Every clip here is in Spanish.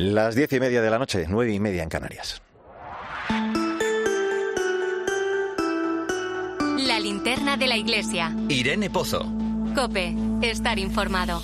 Las diez y media de la noche, nueve y media en Canarias. La linterna de la iglesia. Irene Pozo. Cope, estar informado.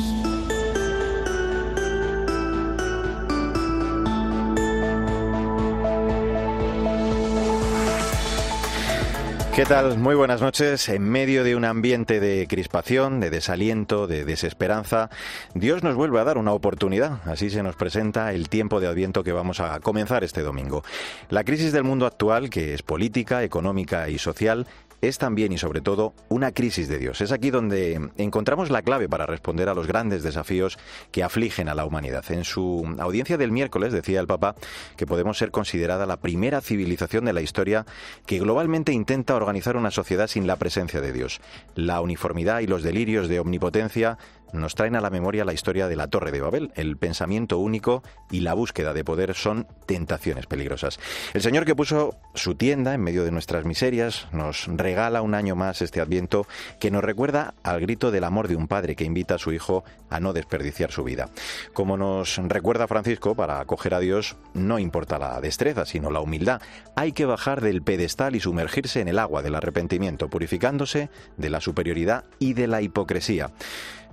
¿Qué tal? Muy buenas noches. En medio de un ambiente de crispación, de desaliento, de desesperanza, Dios nos vuelve a dar una oportunidad. Así se nos presenta el tiempo de Adviento que vamos a comenzar este domingo. La crisis del mundo actual, que es política, económica y social, es también y sobre todo una crisis de Dios. Es aquí donde encontramos la clave para responder a los grandes desafíos que afligen a la humanidad. En su audiencia del miércoles decía el Papa que podemos ser considerada la primera civilización de la historia que globalmente intenta organizar una sociedad sin la presencia de Dios. La uniformidad y los delirios de omnipotencia nos traen a la memoria la historia de la Torre de Babel. El pensamiento único y la búsqueda de poder son tentaciones peligrosas. El Señor que puso su tienda en medio de nuestras miserias nos regala un año más este adviento que nos recuerda al grito del amor de un padre que invita a su hijo a no desperdiciar su vida. Como nos recuerda Francisco, para acoger a Dios no importa la destreza, sino la humildad. Hay que bajar del pedestal y sumergirse en el agua del arrepentimiento, purificándose de la superioridad y de la hipocresía.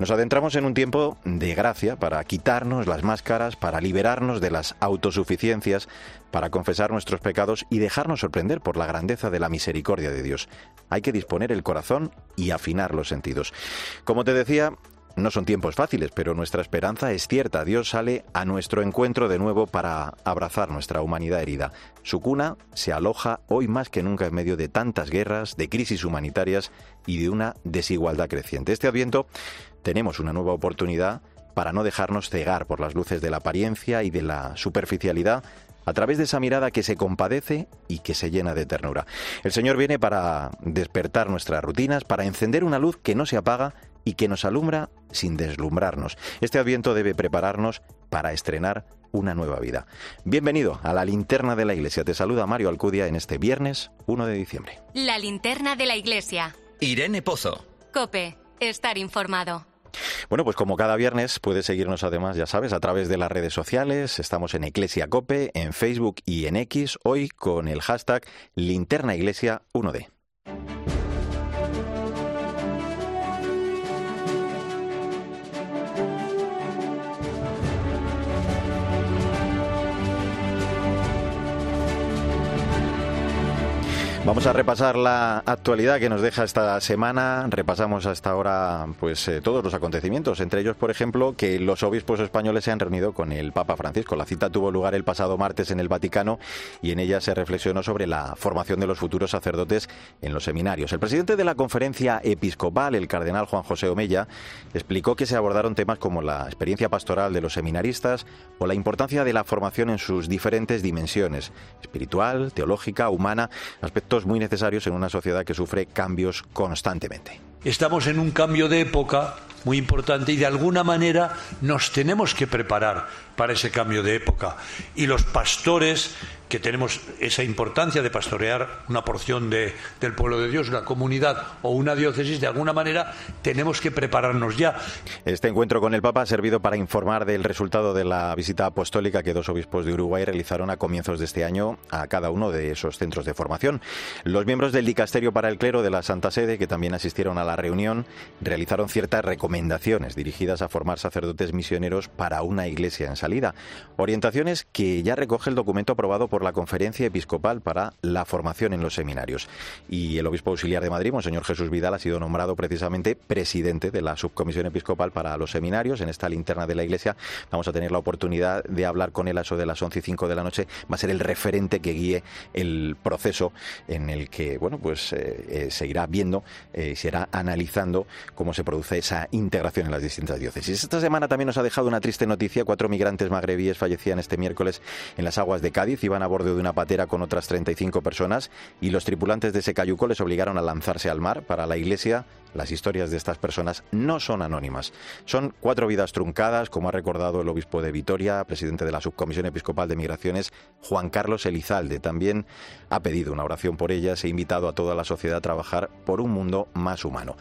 Nos adentramos en un tiempo de gracia para quitarnos las máscaras, para liberarnos de las autosuficiencias, para confesar nuestros pecados y dejarnos sorprender por la grandeza de la misericordia de Dios. Hay que disponer el corazón y afinar los sentidos. Como te decía, no son tiempos fáciles, pero nuestra esperanza es cierta. Dios sale a nuestro encuentro de nuevo para abrazar nuestra humanidad herida. Su cuna se aloja hoy más que nunca en medio de tantas guerras, de crisis humanitarias y de una desigualdad creciente. Este adviento tenemos una nueva oportunidad para no dejarnos cegar por las luces de la apariencia y de la superficialidad a través de esa mirada que se compadece y que se llena de ternura. El Señor viene para despertar nuestras rutinas, para encender una luz que no se apaga y que nos alumbra sin deslumbrarnos. Este adviento debe prepararnos para estrenar una nueva vida. Bienvenido a la linterna de la iglesia. Te saluda Mario Alcudia en este viernes 1 de diciembre. La linterna de la iglesia. Irene Pozo. Cope, estar informado. Bueno, pues como cada viernes puedes seguirnos además, ya sabes, a través de las redes sociales. Estamos en Iglesia Cope, en Facebook y en X, hoy con el hashtag Linterna Iglesia 1D. Vamos a repasar la actualidad que nos deja esta semana. Repasamos hasta ahora pues eh, todos los acontecimientos, entre ellos, por ejemplo, que los obispos españoles se han reunido con el Papa Francisco. La cita tuvo lugar el pasado martes en el Vaticano y en ella se reflexionó sobre la formación de los futuros sacerdotes en los seminarios. El presidente de la conferencia episcopal, el cardenal Juan José Omella, explicó que se abordaron temas como la experiencia pastoral de los seminaristas o la importancia de la formación en sus diferentes dimensiones, espiritual, teológica, humana, aspectos muy necesarios en una sociedad que sufre cambios constantemente. Estamos en un cambio de época muy importante y de alguna manera nos tenemos que preparar para ese cambio de época. Y los pastores que tenemos esa importancia de pastorear una porción de, del pueblo de Dios, una comunidad o una diócesis, de alguna manera tenemos que prepararnos ya. Este encuentro con el Papa ha servido para informar del resultado de la visita apostólica que dos obispos de Uruguay realizaron a comienzos de este año a cada uno de esos centros de formación. Los miembros del Dicasterio para el Clero de la Santa Sede, que también asistieron a la reunión, realizaron ciertas recomendaciones dirigidas a formar sacerdotes misioneros para una iglesia en salida. Orientaciones que ya recoge el documento aprobado por la Conferencia Episcopal para la Formación en los Seminarios. Y el obispo auxiliar de Madrid, Monseñor Jesús Vidal, ha sido nombrado precisamente presidente de la Subcomisión Episcopal para los Seminarios. En esta linterna de la Iglesia vamos a tener la oportunidad de hablar con él a eso de las 11 y 5 de la noche. Va a ser el referente que guíe el proceso en el que, bueno, pues eh, eh, se irá viendo, eh, se irá analizando cómo se produce esa integración en las distintas diócesis. Esta semana también nos ha dejado una triste noticia. Cuatro migrantes magrebíes fallecían este miércoles en las aguas de Cádiz. Iban a borde de una patera con otras 35 personas y los tripulantes de ese cayuco les obligaron a lanzarse al mar. Para la Iglesia, las historias de estas personas no son anónimas. Son cuatro vidas truncadas, como ha recordado el obispo de Vitoria, presidente de la Subcomisión Episcopal de Migraciones, Juan Carlos Elizalde. También ha pedido una oración por ellas e invitado a toda la sociedad a trabajar por un mundo más humano.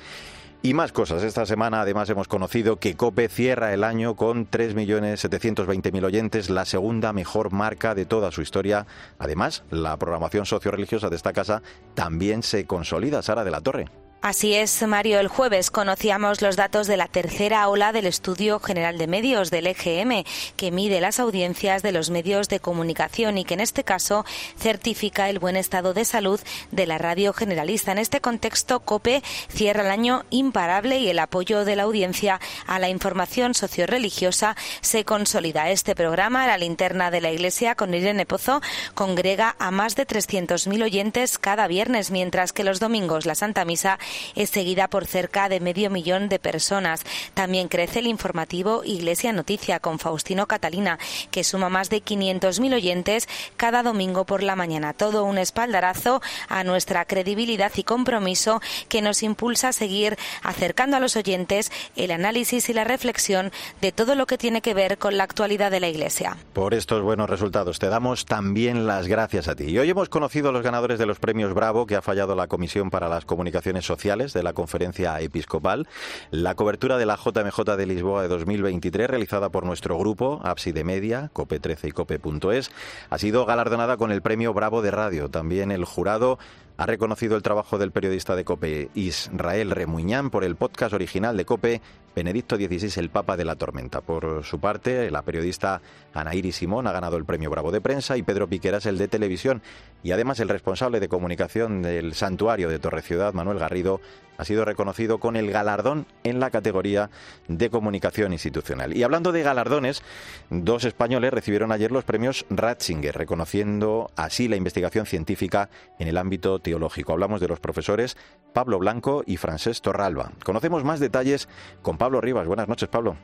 Y más cosas. Esta semana además hemos conocido que COPE cierra el año con 3.720.000 oyentes, la segunda mejor marca de toda su historia. Además, la programación socio-religiosa de esta casa también se consolida. Sara de la Torre. Así es, Mario. El jueves conocíamos los datos de la tercera ola del Estudio General de Medios del EGM, que mide las audiencias de los medios de comunicación y que en este caso certifica el buen estado de salud de la radio generalista. En este contexto, COPE cierra el año imparable y el apoyo de la audiencia a la información socioreligiosa se consolida. Este programa, La linterna de la Iglesia con Irene Pozo, congrega a más de 300.000 oyentes cada viernes, mientras que los domingos la Santa Misa es seguida por cerca de medio millón de personas. También crece el informativo Iglesia Noticia con Faustino Catalina, que suma más de 500.000 oyentes cada domingo por la mañana. Todo un espaldarazo a nuestra credibilidad y compromiso que nos impulsa a seguir acercando a los oyentes el análisis y la reflexión de todo lo que tiene que ver con la actualidad de la Iglesia. Por estos buenos resultados te damos también las gracias a ti. Y hoy hemos conocido a los ganadores de los premios Bravo que ha fallado la Comisión para las Comunicaciones Sociales de la conferencia episcopal, la cobertura de la JMJ de Lisboa de 2023 realizada por nuestro grupo de Media, Cope13 y Cope.es, ha sido galardonada con el premio Bravo de Radio. También el jurado ha reconocido el trabajo del periodista de COPE Israel Remuñán por el podcast original de COPE Benedicto XVI, el Papa de la Tormenta. Por su parte, la periodista Anaíri Simón ha ganado el premio Bravo de Prensa y Pedro Piqueras el de Televisión. Y además el responsable de comunicación del Santuario de Torre Ciudad, Manuel Garrido, ha sido reconocido con el galardón en la categoría de comunicación institucional. Y hablando de galardones, dos españoles recibieron ayer los premios Ratzinger, reconociendo así la investigación científica en el ámbito teológico. Hablamos de los profesores Pablo Blanco y Francés Torralba. Conocemos más detalles con Pablo Rivas. Buenas noches, Pablo.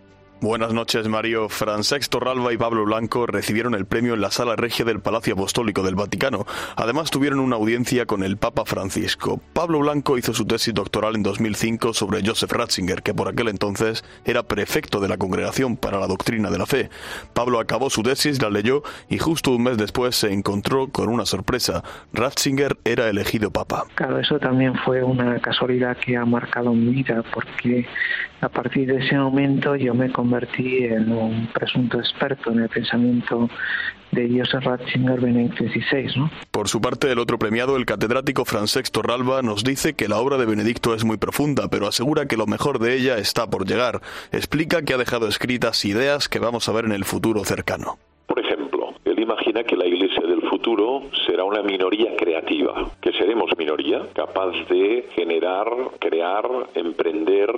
Buenas noches, Mario. Francesco Ralba y Pablo Blanco recibieron el premio en la Sala Regia del Palacio Apostólico del Vaticano. Además, tuvieron una audiencia con el Papa Francisco. Pablo Blanco hizo su tesis doctoral en 2005 sobre Joseph Ratzinger, que por aquel entonces era prefecto de la Congregación para la Doctrina de la Fe. Pablo acabó su tesis, la leyó y justo un mes después se encontró con una sorpresa. Ratzinger era elegido Papa. Claro, eso también fue una casualidad que ha marcado mi vida, porque a partir de ese momento yo me convertí en un presunto experto en el pensamiento de Joseph Ratzinger Benedicto XVI. ¿no? Por su parte, el otro premiado, el catedrático Francesc Torralba, nos dice que la obra de Benedicto es muy profunda, pero asegura que lo mejor de ella está por llegar. Explica que ha dejado escritas ideas que vamos a ver en el futuro cercano. Por ejemplo, él imagina que la Iglesia del futuro será una minoría creativa, que seremos minoría, capaz de generar, crear, emprender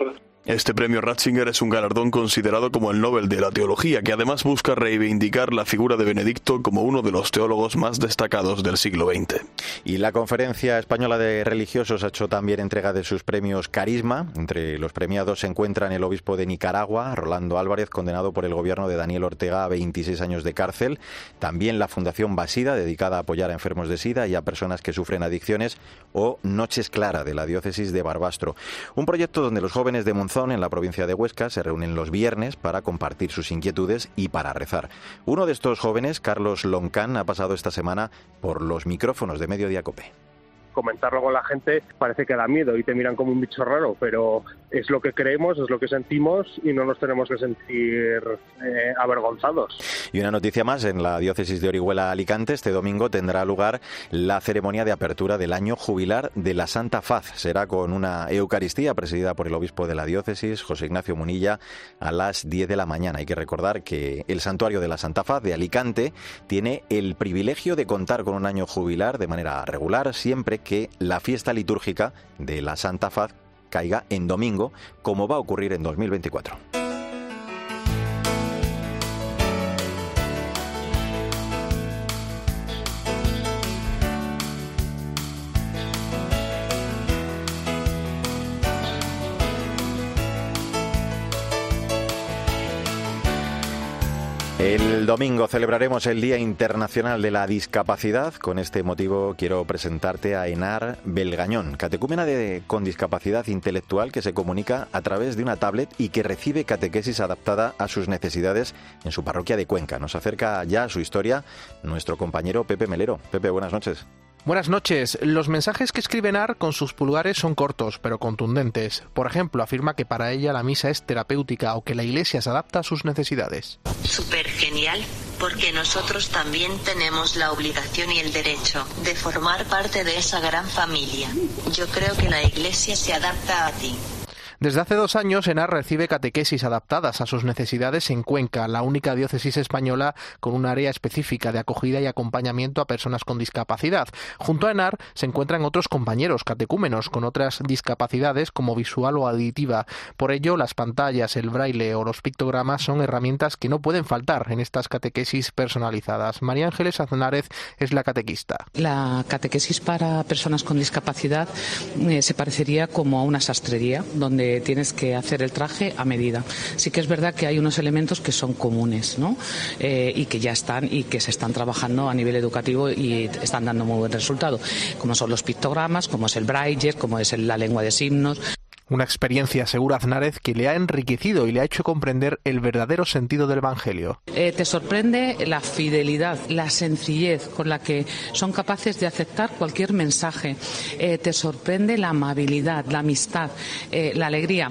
este premio Ratzinger es un galardón considerado como el Nobel de la Teología, que además busca reivindicar la figura de Benedicto como uno de los teólogos más destacados del siglo XX. Y la Conferencia Española de Religiosos ha hecho también entrega de sus premios Carisma. Entre los premiados se encuentran el obispo de Nicaragua, Rolando Álvarez, condenado por el gobierno de Daniel Ortega a 26 años de cárcel. También la Fundación Basida, dedicada a apoyar a enfermos de SIDA y a personas que sufren adicciones. O Noches Clara, de la diócesis de Barbastro. Un proyecto donde los jóvenes de Monzón en la provincia de Huesca, se reúnen los viernes para compartir sus inquietudes y para rezar. Uno de estos jóvenes, Carlos Loncán, ha pasado esta semana por los micrófonos de Mediodía Cope comentarlo con la gente parece que da miedo y te miran como un bicho raro, pero es lo que creemos, es lo que sentimos y no nos tenemos que sentir eh, avergonzados. Y una noticia más, en la diócesis de Orihuela Alicante este domingo tendrá lugar la ceremonia de apertura del año jubilar de la Santa Faz. Será con una Eucaristía presidida por el obispo de la diócesis, José Ignacio Munilla, a las 10 de la mañana. Hay que recordar que el santuario de la Santa Faz de Alicante tiene el privilegio de contar con un año jubilar de manera regular siempre que la fiesta litúrgica de la Santa Faz caiga en domingo, como va a ocurrir en 2024. El domingo celebraremos el Día Internacional de la Discapacidad. Con este motivo quiero presentarte a Enar Belgañón, catecúmena de, con discapacidad intelectual que se comunica a través de una tablet y que recibe catequesis adaptada a sus necesidades en su parroquia de Cuenca. Nos acerca ya a su historia nuestro compañero Pepe Melero. Pepe, buenas noches. Buenas noches. Los mensajes que escribe Nar con sus pulgares son cortos, pero contundentes. Por ejemplo, afirma que para ella la misa es terapéutica o que la iglesia se adapta a sus necesidades. Súper genial, porque nosotros también tenemos la obligación y el derecho de formar parte de esa gran familia. Yo creo que la iglesia se adapta a ti. Desde hace dos años, ENAR recibe catequesis adaptadas a sus necesidades en Cuenca, la única diócesis española con un área específica de acogida y acompañamiento a personas con discapacidad. Junto a ENAR se encuentran otros compañeros catecúmenos con otras discapacidades como visual o auditiva. Por ello, las pantallas, el braille o los pictogramas son herramientas que no pueden faltar en estas catequesis personalizadas. María Ángeles Aznárez es la catequista. La catequesis para personas con discapacidad eh, se parecería como a una sastrería, donde tienes que hacer el traje a medida. Sí que es verdad que hay unos elementos que son comunes, ¿no? Eh, y que ya están y que se están trabajando a nivel educativo y están dando muy buen resultado, como son los pictogramas, como es el braille, como es la lengua de signos. Una experiencia, segura Aznárez, que le ha enriquecido y le ha hecho comprender el verdadero sentido del Evangelio. Eh, te sorprende la fidelidad, la sencillez con la que son capaces de aceptar cualquier mensaje. Eh, te sorprende la amabilidad, la amistad, eh, la alegría.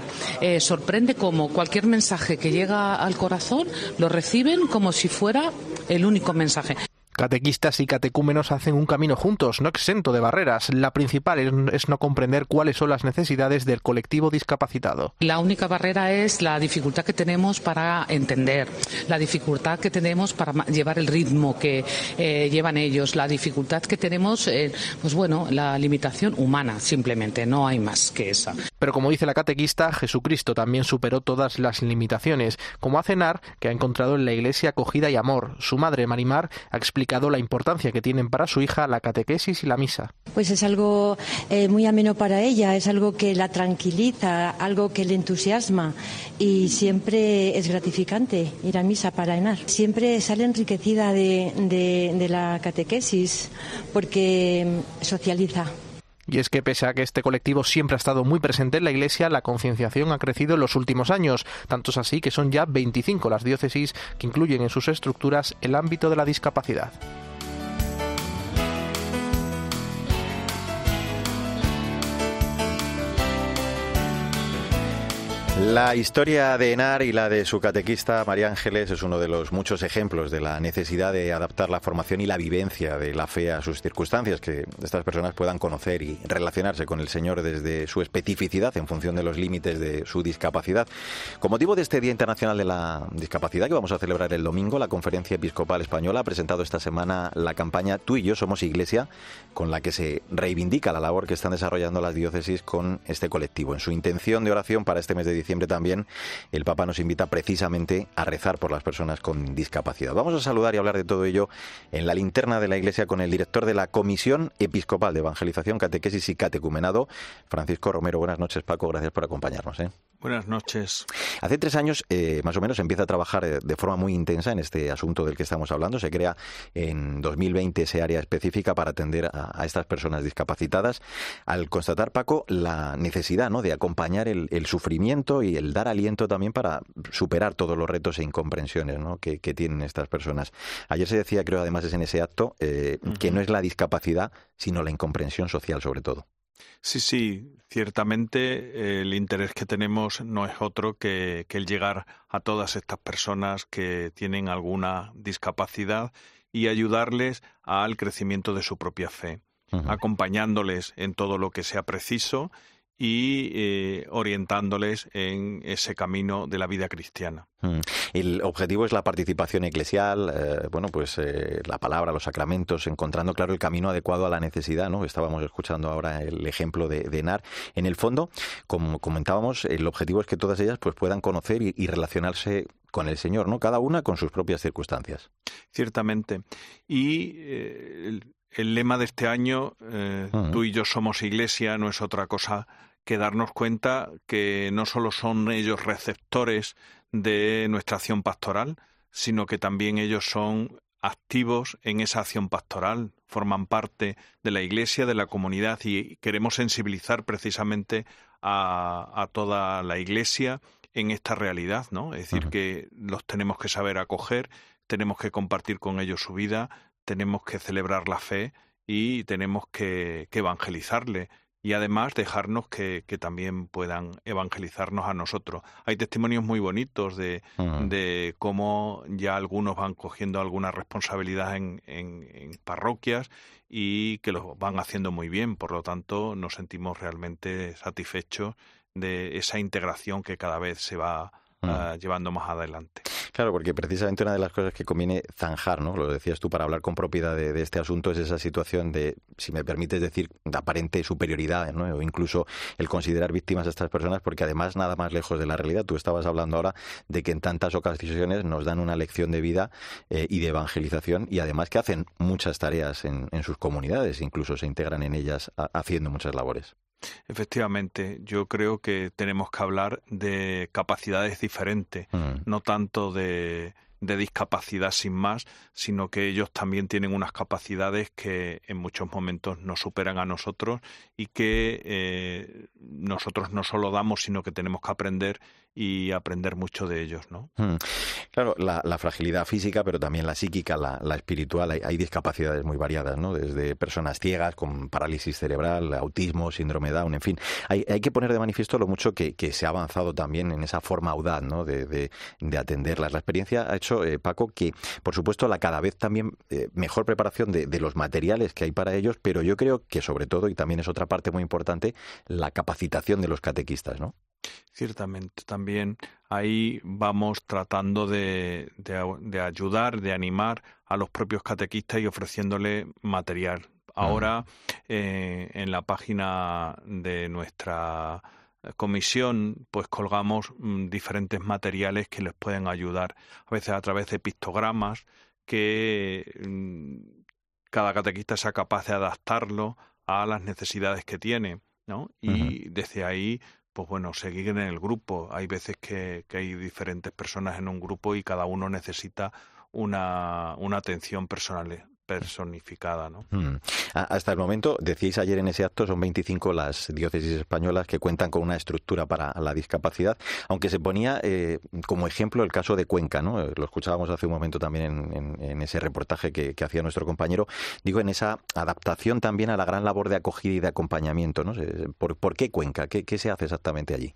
sorprende como cualquier mensaje que llega al corazón lo reciben como si fuera el único mensaje. Catequistas y catecúmenos hacen un camino juntos, no exento de barreras. La principal es no comprender cuáles son las necesidades del colectivo discapacitado. La única barrera es la dificultad que tenemos para entender, la dificultad que tenemos para llevar el ritmo que eh, llevan ellos, la dificultad que tenemos, eh, pues bueno, la limitación humana, simplemente, no hay más que esa. Pero como dice la catequista, Jesucristo también superó todas las limitaciones, como hace Nar, que ha encontrado en la iglesia acogida y amor. Su madre, Marimar, ha explicado la importancia que tienen para su hija la catequesis y la misa. Pues es algo eh, muy ameno para ella, es algo que la tranquiliza, algo que le entusiasma y siempre es gratificante ir a misa para Enar. Siempre sale enriquecida de, de la catequesis porque socializa. Y es que pese a que este colectivo siempre ha estado muy presente en la Iglesia, la concienciación ha crecido en los últimos años, tantos así que son ya 25 las diócesis que incluyen en sus estructuras el ámbito de la discapacidad. La historia de Enar y la de su catequista María Ángeles es uno de los muchos ejemplos de la necesidad de adaptar la formación y la vivencia de la fe a sus circunstancias, que estas personas puedan conocer y relacionarse con el Señor desde su especificidad en función de los límites de su discapacidad. Con motivo de este Día Internacional de la Discapacidad que vamos a celebrar el domingo, la Conferencia Episcopal Española ha presentado esta semana la campaña Tú y yo somos Iglesia, con la que se reivindica la labor que están desarrollando las diócesis con este colectivo. En su intención de oración para este mes de diciembre, también, el Papa nos invita precisamente a rezar por las personas con discapacidad. Vamos a saludar y hablar de todo ello en la linterna de la Iglesia con el director de la Comisión Episcopal de Evangelización, Catequesis y Catecumenado, Francisco Romero. Buenas noches, Paco. Gracias por acompañarnos. ¿eh? Buenas noches. Hace tres años, eh, más o menos, empieza a trabajar eh, de forma muy intensa en este asunto del que estamos hablando. Se crea en 2020 ese área específica para atender a, estas personas discapacitadas. Al constatar, Paco, la necesidad ¿no? de acompañar el, sufrimiento y el dar aliento también para superar todos los retos e incomprensiones que, tienen estas personas. Ayer se decía, creo, además es en ese acto, eh, que no es la discapacidad, sino la incomprensión social, sobre todo. Sí, sí, ciertamente el interés que tenemos no es otro que, el llegar a todas estas personas que tienen alguna discapacidad y ayudarles al crecimiento de su propia fe, acompañándoles en todo lo que sea preciso y eh, orientándoles en ese camino de la vida cristiana. Mm. El objetivo es la participación eclesial, eh, bueno, pues eh, la palabra, los sacramentos, encontrando claro el camino adecuado a la necesidad, ¿no? Estábamos escuchando ahora el ejemplo de, de NAR. En el fondo, como comentábamos, el objetivo es que todas ellas pues puedan conocer y, relacionarse con el Señor, ¿no? Cada una con sus propias circunstancias. Ciertamente. Y el, lema de este año, tú y yo somos iglesia, no es otra cosa que darnos cuenta que no solo son ellos receptores de nuestra acción pastoral, sino que también ellos son activos en esa acción pastoral, forman parte de la Iglesia, de la comunidad y queremos sensibilizar precisamente a, toda la Iglesia en esta realidad, ¿no? Es decir, que los tenemos que saber acoger, tenemos que compartir con ellos su vida, tenemos que celebrar la fe y tenemos que, evangelizarle y además dejarnos que, también puedan evangelizarnos a nosotros. Hay testimonios muy bonitos de, de cómo ya algunos van cogiendo alguna responsabilidad en, en, parroquias y que lo van haciendo muy bien. Por lo tanto, nos sentimos realmente satisfechos de esa integración que cada vez se va Ah, llevando más adelante. Claro, porque precisamente una de las cosas que conviene zanjar, ¿no? Lo decías tú para hablar con propiedad de, este asunto es esa situación de, si me permites decir, de aparente superioridad, ¿no? O incluso el considerar víctimas a estas personas, porque además nada más lejos de la realidad. Tú estabas hablando ahora de que en tantas ocasiones nos dan una lección de vida eh, y de evangelización y además que hacen muchas tareas en, en sus comunidades, incluso se integran en ellas haciendo muchas labores. Efectivamente, yo creo que tenemos que hablar de capacidades diferentes, mm. no tanto de, de discapacidad sin más, sino que ellos también tienen unas capacidades que en muchos momentos nos superan a nosotros y que eh, nosotros no solo damos, sino que tenemos que aprender y aprender mucho de ellos, ¿no? Hmm. Claro, la, fragilidad física, pero también la psíquica, la, espiritual, hay, discapacidades muy variadas, ¿no? Desde personas ciegas con parálisis cerebral, autismo, síndrome Down, en fin. Hay, que poner de manifiesto lo mucho que, se ha avanzado también en esa forma audaz, ¿no? De, de, atenderlas. La experiencia ha hecho, eh, Paco, que, por supuesto, la cada vez también eh, mejor preparación de, de los materiales que hay para ellos, pero yo creo que sobre todo, y también es otra parte muy importante, la capacitación de los catequistas, ¿no? Ciertamente, también ahí vamos tratando de, de, ayudar, de animar a los propios catequistas y ofreciéndole material. Ahora, eh, en la página de nuestra comisión, pues colgamos mm, diferentes materiales que les pueden ayudar, a veces a través de pictogramas, que mm, cada catequista sea capaz de adaptarlo a las necesidades que tiene. ¿no? Y desde ahí pues bueno, seguir en el grupo. Hay veces que, que, hay diferentes personas en un grupo y cada uno necesita una, una atención personal, personificada. ¿no? Mm. Hasta el momento, decíais ayer en ese acto, son 25 las diócesis españolas que cuentan con una estructura para la discapacidad, aunque se ponía eh, como ejemplo el caso de Cuenca, ¿no? lo escuchábamos hace un momento también en, ese reportaje que, hacía nuestro compañero, digo, en esa adaptación también a la gran labor de acogida y de acompañamiento. ¿no? ¿Por, qué Cuenca? ¿Qué, ¿Qué se hace exactamente allí?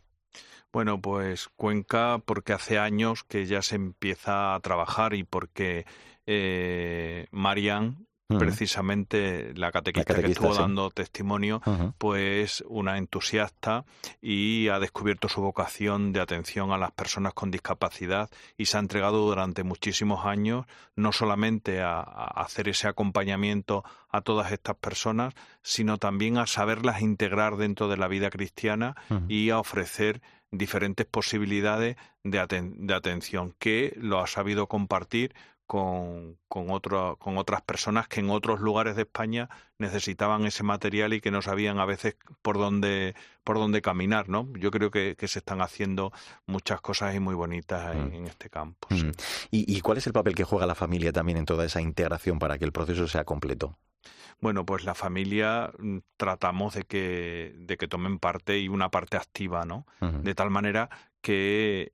Bueno, pues Cuenca porque hace años que ya se empieza a trabajar y porque eh, Marian, precisamente la catequista, que estuvo dando testimonio, pues una entusiasta y ha descubierto su vocación de atención a las personas con discapacidad y se ha entregado durante muchísimos años no solamente a, hacer ese acompañamiento a todas estas personas, sino también a saberlas integrar dentro de la vida cristiana y a ofrecer diferentes posibilidades de, de atención que lo ha sabido compartir con, con, con otras personas que en otros lugares de España necesitaban ese material y que no sabían a veces por dónde, por dónde caminar, ¿no? Yo creo que, se están haciendo muchas cosas y muy bonitas en, mm. este campo. Mm. ¿Y, cuál es el papel que juega la familia también en toda esa integración para que el proceso sea completo? Bueno, pues la familia mm, tratamos de que, de que tomen parte y una parte activa, ¿no? De tal manera que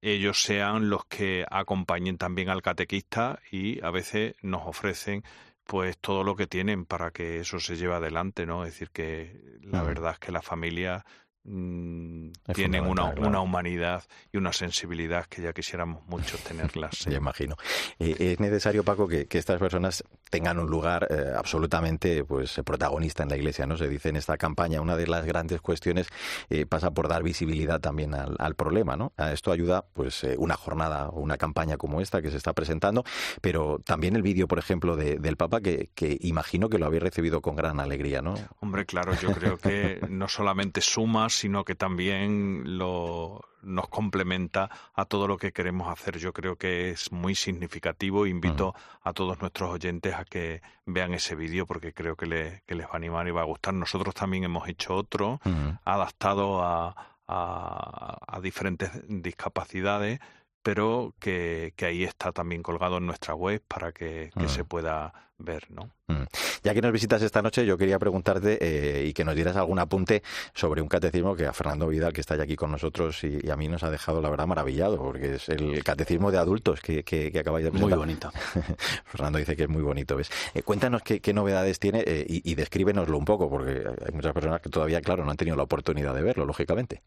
ellos sean los que acompañen también al catequista y a veces nos ofrecen pues todo lo que tienen para que eso se lleve adelante, ¿no? Es decir, que la verdad es que la familia Mm, tienen una, una, humanidad y una sensibilidad que ya quisiéramos mucho tenerlas. Ya imagino. Eh, es necesario, Paco, que, estas personas tengan un lugar eh, absolutamente pues protagonista en la Iglesia, ¿no? Se dice en esta campaña, una de las grandes cuestiones eh, pasa por dar visibilidad también al, problema, ¿no? A esto ayuda, pues, una jornada o una campaña como esta que se está presentando, pero también el vídeo, por ejemplo, del Papa, que, que imagino que lo habéis recibido con gran alegría, ¿no? Hombre, claro, yo creo que no solamente sumas, sino que también lo, nos complementa a todo lo que queremos hacer. Yo creo que es muy significativo. Invito a todos nuestros oyentes a que vean ese vídeo porque creo que, les va a animar y va a gustar. Nosotros también hemos hecho otro adaptado a, a, diferentes discapacidades pero que, ahí está también colgado en nuestra web para que, mm. se pueda ver, ¿no? Mm. Ya que nos visitas esta noche, yo quería preguntarte eh, y que nos dieras algún apunte sobre un catecismo que a Fernando Vidal, que está ya aquí con nosotros, y, a mí nos ha dejado, la verdad, maravillado, porque es el catecismo de adultos que, que, acabáis de presentar. Muy bonito. Fernando dice que es muy bonito. ¿ves? Eh, cuéntanos qué, novedades tiene eh, y, y descríbenoslo un poco, porque hay muchas personas que todavía, claro, no han tenido la oportunidad de verlo, lógicamente.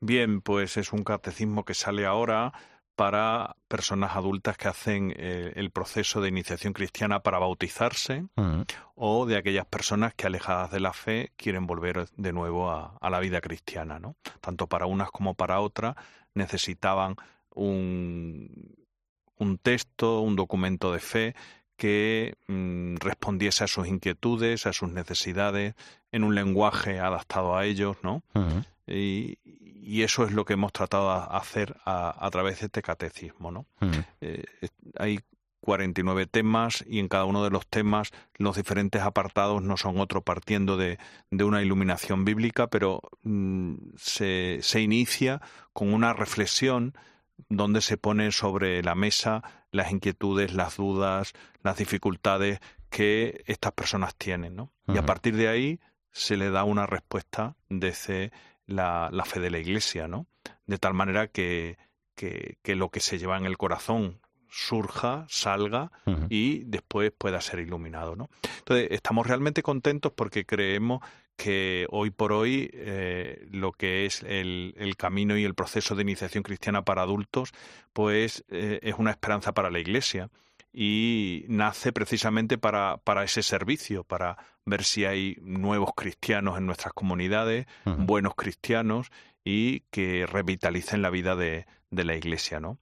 Bien, pues es un catecismo que sale ahora para personas adultas que hacen eh, el proceso de iniciación cristiana para bautizarse mm. o de aquellas personas que alejadas de la fe quieren volver de nuevo a, la vida cristiana, ¿no? Tanto para unas como para otras necesitaban un, un texto, un documento de fe que mm, respondiese a sus inquietudes, a sus necesidades, en un lenguaje adaptado a ellos, ¿no? Mm. Y, y eso es lo que hemos tratado de hacer a, través de este catecismo. ¿no? Mm. Eh, hay 49 temas y en cada uno de los temas los diferentes apartados no son otro partiendo de, una iluminación bíblica, pero mm, se, se inicia con una reflexión donde se pone sobre la mesa las inquietudes, las dudas, las dificultades que estas personas tienen. ¿no? Y a partir de ahí se le da una respuesta desde la, la fe de la Iglesia, ¿no? De tal manera que, que, que, lo que se lleva en el corazón surja, salga y después pueda ser iluminado, ¿no? Entonces, estamos realmente contentos porque creemos que hoy por hoy eh, lo que es el, el, camino y el proceso de iniciación cristiana para adultos, pues eh, es una esperanza para la Iglesia y nace precisamente para, para ese servicio, para ver si hay nuevos cristianos en nuestras comunidades, buenos cristianos y que revitalicen la vida de, de la iglesia, ¿no?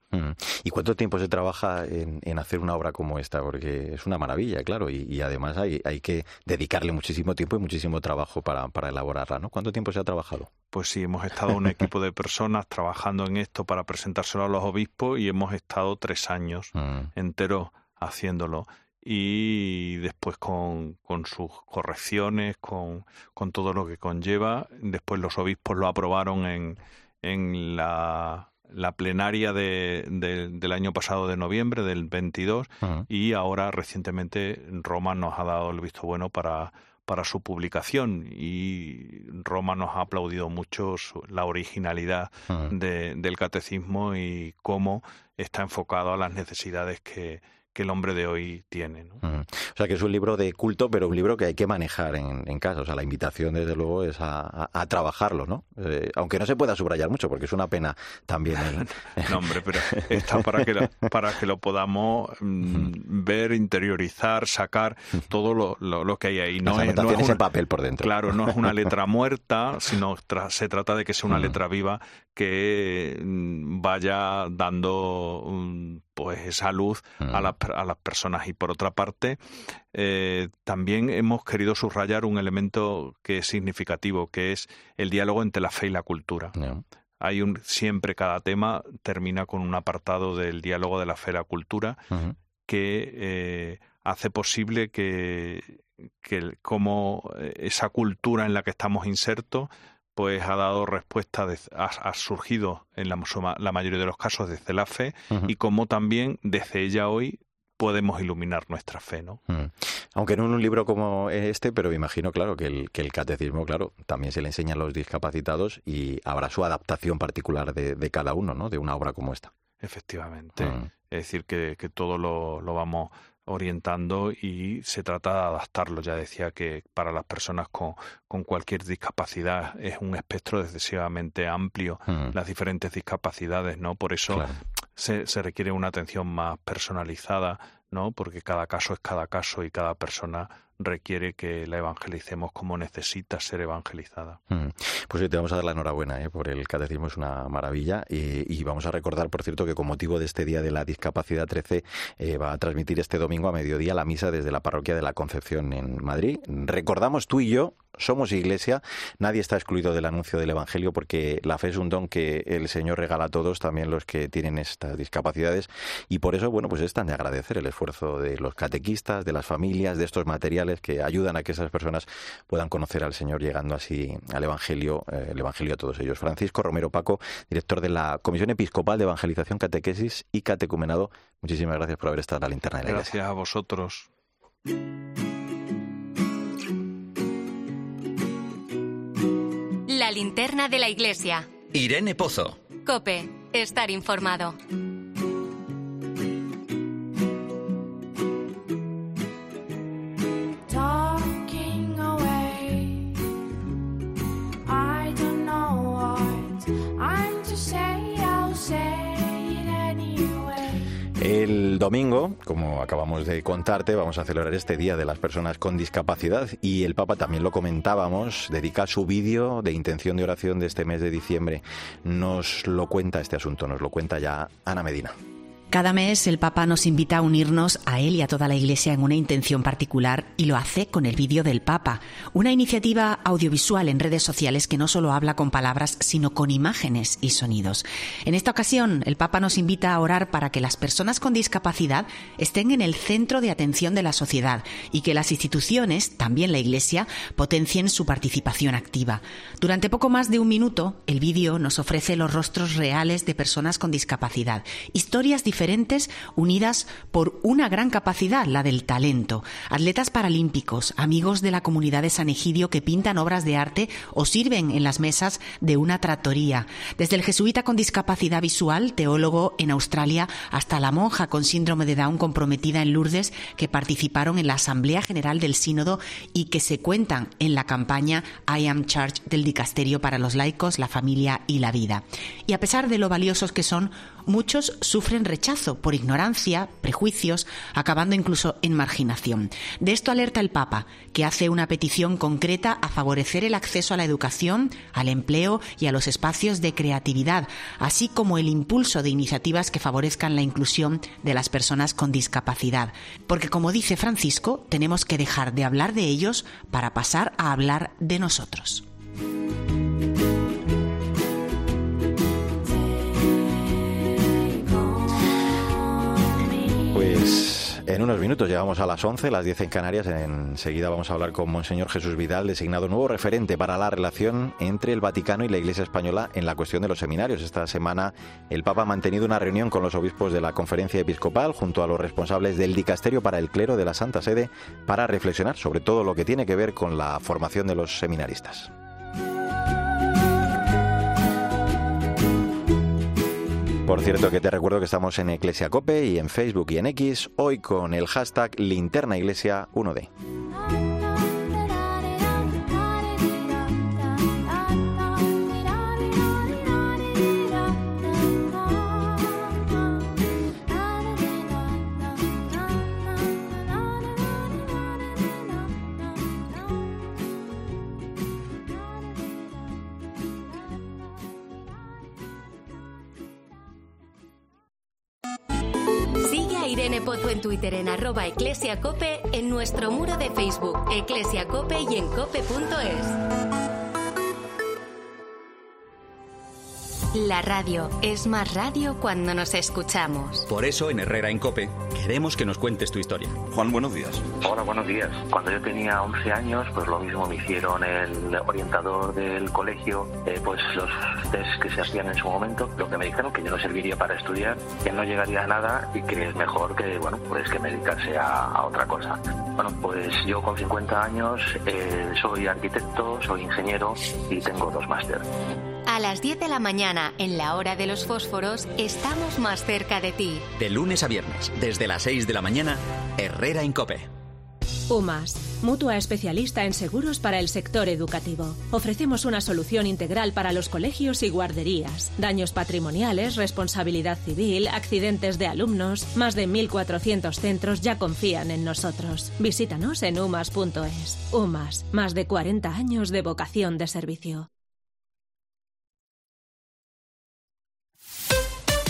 ¿Y cuánto tiempo se trabaja en, en, hacer una obra como esta? Porque es una maravilla, claro, y, además hay, hay, que dedicarle muchísimo tiempo y muchísimo trabajo para, para, elaborarla, ¿no? ¿Cuánto tiempo se ha trabajado? Pues sí, hemos estado un equipo de personas trabajando en esto para presentárselo a los obispos y hemos estado tres años enteros haciéndolo y después con, con sus correcciones, con, con, todo lo que conlleva. Después los obispos lo aprobaron en, en la, la plenaria de, del año pasado de noviembre, del 22, y ahora recientemente Roma nos ha dado el visto bueno para, para su publicación. Y Roma nos ha aplaudido mucho la originalidad de, del catecismo y cómo está enfocado a las necesidades que, que el hombre de hoy tiene. ¿no? O sea, que es un libro de culto, pero un libro que hay que manejar en, en casa. O sea, la invitación, desde luego, es a, a, trabajarlo, ¿no? Eh, aunque no se pueda subrayar mucho, porque es una pena también. no, hombre, pero está para que lo, para que lo podamos mm, ver, interiorizar, sacar todo lo, lo, que hay ahí. No es, no es en papel por dentro. Claro, no es una letra muerta, sino se trata de que sea una letra viva que mm, vaya dando pues esa luz a, a, las personas. Y por otra parte eh, también hemos querido subrayar un elemento que es significativo que es el diálogo entre la fe y la cultura. Hay un siempre cada tema termina con un apartado del diálogo de la fe y la cultura que eh, hace posible que, que como eh, esa cultura en la que estamos insertos pues ha dado respuesta, ha, surgido en la, la, mayoría de los casos desde la fe y como también desde ella hoy podemos iluminar nuestra fe, ¿no? Aunque no en un libro como este, pero imagino, claro, que el, que el catecismo, claro, también se le enseña a los discapacitados y habrá su adaptación particular de, de cada uno, ¿no? De una obra como esta. Efectivamente. Es decir, que, que todo lo, lo vamos orientando y se trata de adaptarlo. Ya decía que para las personas con, con cualquier discapacidad es un espectro excesivamente amplio, mm. las diferentes discapacidades, ¿no? Por eso se, requiere una atención más personalizada, ¿no? Porque cada caso es cada caso y cada persona requiere que la evangelicemos como necesita ser evangelizada. Mm. Pues te vamos a dar la enhorabuena ¿eh? por el catecismo, es una maravilla. Y, vamos a recordar, por cierto, que con motivo de este Día de la Discapacidad 13 eh, va a transmitir este domingo a mediodía la misa desde la parroquia de la Concepción en Madrid. Recordamos tú y yo somos iglesia, nadie está excluido del anuncio del Evangelio porque la fe es un don que el Señor regala a todos, también los que tienen estas discapacidades, y por eso, bueno, pues es tan de agradecer el esfuerzo de los catequistas, de las familias, de estos materiales que ayudan a que esas personas puedan conocer al Señor llegando así al Evangelio, eh, el Evangelio a todos ellos. Francisco Romero Paco, director de la Comisión Episcopal de Evangelización, Catequesis y Catecumenado, muchísimas gracias por haber estado en la linterna de la Gracias a vosotros. La linterna de la iglesia. Irene Pozo. Cope, estar informado. El domingo, como acabamos de contarte, vamos a celebrar este Día de las Personas con Discapacidad y el Papa también lo comentábamos, dedica su vídeo de intención de oración de este mes de diciembre. Nos lo cuenta este asunto, nos lo cuenta ya Ana Medina. Cada mes el Papa nos invita a unirnos a él y a toda la Iglesia en una intención particular y lo hace con el vídeo del Papa, una iniciativa audiovisual en redes sociales que no solo habla con palabras, sino con imágenes y sonidos. En esta ocasión, el Papa nos invita a orar para que las personas con discapacidad estén en el centro de atención de la sociedad y que las instituciones, también la Iglesia, potencien su participación activa. Durante poco más de un minuto, el vídeo nos ofrece los rostros reales de personas con discapacidad, historias diferentes unidas por una gran capacidad, la del talento. Atletas paralímpicos, amigos de la comunidad de San Egidio que pintan obras de arte o sirven en las mesas de una tratoría. Desde el jesuita con discapacidad visual, teólogo en Australia, hasta la monja con síndrome de Down comprometida en Lourdes que participaron en la Asamblea General del Sínodo y que se cuentan en la campaña I Am Church del Dicasterio para los laicos, la familia y la vida. Y a pesar de lo valiosos que son, muchos sufren rechazo por ignorancia, prejuicios, acabando incluso en marginación. De esto alerta el Papa, que hace una petición concreta a favorecer el acceso a la educación, al empleo y a los espacios de creatividad, así como el impulso de iniciativas que favorezcan la inclusión de las personas con discapacidad. Porque, como dice Francisco, tenemos que dejar de hablar de ellos para pasar a hablar de nosotros. Pues en unos minutos llegamos a las 11, las 10 en Canarias. Enseguida vamos a hablar con Monseñor Jesús Vidal, designado nuevo referente para la relación entre el Vaticano y la Iglesia Española en la cuestión de los seminarios. Esta semana el Papa ha mantenido una reunión con los obispos de la Conferencia Episcopal junto a los responsables del Dicasterio para el Clero de la Santa Sede para reflexionar sobre todo lo que tiene que ver con la formación de los seminaristas. Por cierto que te recuerdo que estamos en Iglesia Cope y en Facebook y en X, hoy con el hashtag Linterna Iglesia 1D. Irene Pozo en Twitter en arroba eclesiacope, en nuestro muro de Facebook, eclesiacope y en cope.es. La radio es más radio cuando nos escuchamos. Por eso en Herrera en Cope queremos que nos cuentes tu historia. Juan, buenos días. Hola, buenos días. Cuando yo tenía 11 años, pues lo mismo me hicieron el orientador del colegio, eh, pues los test que se hacían en su momento, lo que me dijeron que yo no serviría para estudiar, que no llegaría a nada y que es mejor que, bueno, pues que me dedicase a, a otra cosa. Bueno, pues yo con 50 años eh, soy arquitecto, soy ingeniero y tengo dos másteres. A las 10 de la mañana, en la hora de los fósforos, estamos más cerca de ti. De lunes a viernes, desde las 6 de la mañana, Herrera en Cope. UMAS, mutua especialista en seguros para el sector educativo. Ofrecemos una solución integral para los colegios y guarderías. Daños patrimoniales, responsabilidad civil, accidentes de alumnos. Más de 1.400 centros ya confían en nosotros. Visítanos en umas.es. UMAS, más de 40 años de vocación de servicio.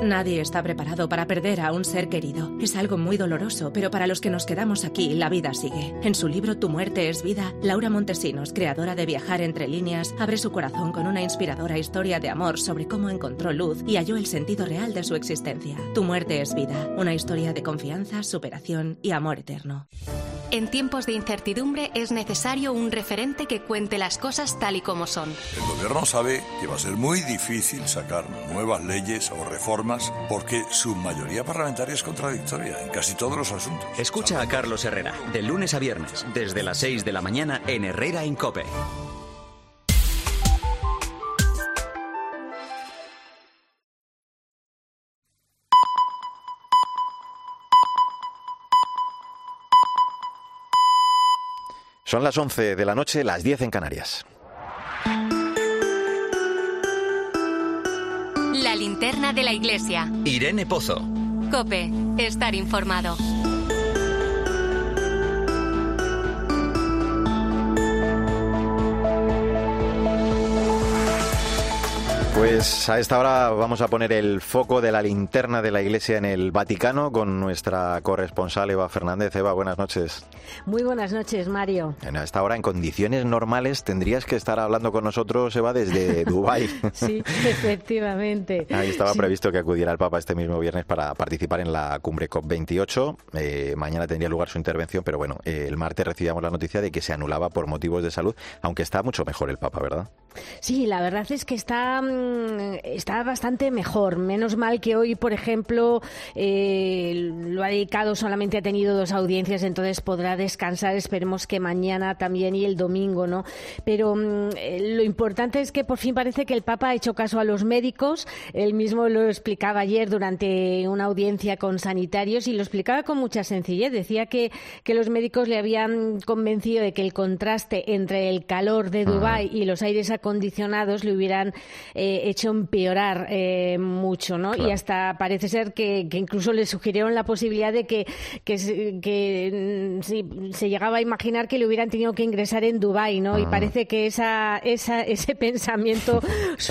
Nadie está preparado para perder a un ser querido. Es algo muy doloroso, pero para los que nos quedamos aquí, la vida sigue. En su libro Tu muerte es vida, Laura Montesinos, creadora de Viajar entre líneas, abre su corazón con una inspiradora historia de amor sobre cómo encontró luz y halló el sentido real de su existencia. Tu muerte es vida, una historia de confianza, superación y amor eterno. En tiempos de incertidumbre es necesario un referente que cuente las cosas tal y como son. El gobierno sabe que va a ser muy difícil sacar nuevas leyes o reformas porque su mayoría parlamentaria es contradictoria en casi todos los asuntos. Escucha a Carlos Herrera, de lunes a viernes, desde las 6 de la mañana en Herrera en Cope. Son las 11 de la noche, las 10 en Canarias. La linterna de la iglesia. Irene Pozo. Cope, estar informado. Pues a esta hora vamos a poner el foco de la linterna de la iglesia en el Vaticano con nuestra corresponsal Eva Fernández. Eva, buenas noches. Muy buenas noches, Mario. En esta hora, en condiciones normales, tendrías que estar hablando con nosotros, Eva, desde Dubái. sí, efectivamente. Ahí estaba Sí. previsto que acudiera el Papa este mismo viernes para participar en la cumbre COP28. Eh, mañana tendría lugar su intervención, pero bueno, eh, el martes recibíamos la noticia de que se anulaba por motivos de salud, aunque está mucho mejor el Papa, ¿verdad? Sí, la verdad es que está, mm, está bastante mejor. Menos mal que hoy, por ejemplo, eh, lo ha dedicado, solamente ha tenido dos audiencias, entonces podrá descansar. Esperemos que mañana también y el domingo, ¿no? Pero mm, eh, lo importante es que por fin parece que el Papa ha hecho caso a los médicos. Él mismo lo explicaba ayer durante una audiencia con sanitarios y lo explicaba con mucha sencillez. Decía que, que los médicos le habían convencido de que el contraste entre el calor de Dubái y los aires acondicionados le hubieran eh, hecho empeorar eh, mucho, ¿no? Claro. Y hasta parece ser que, que incluso le sugirieron la posibilidad de que, que, mm, se llegaba a imaginar que le hubieran tenido que ingresar en Dubái, ¿no? Y parece que esa, esa, ese pensamiento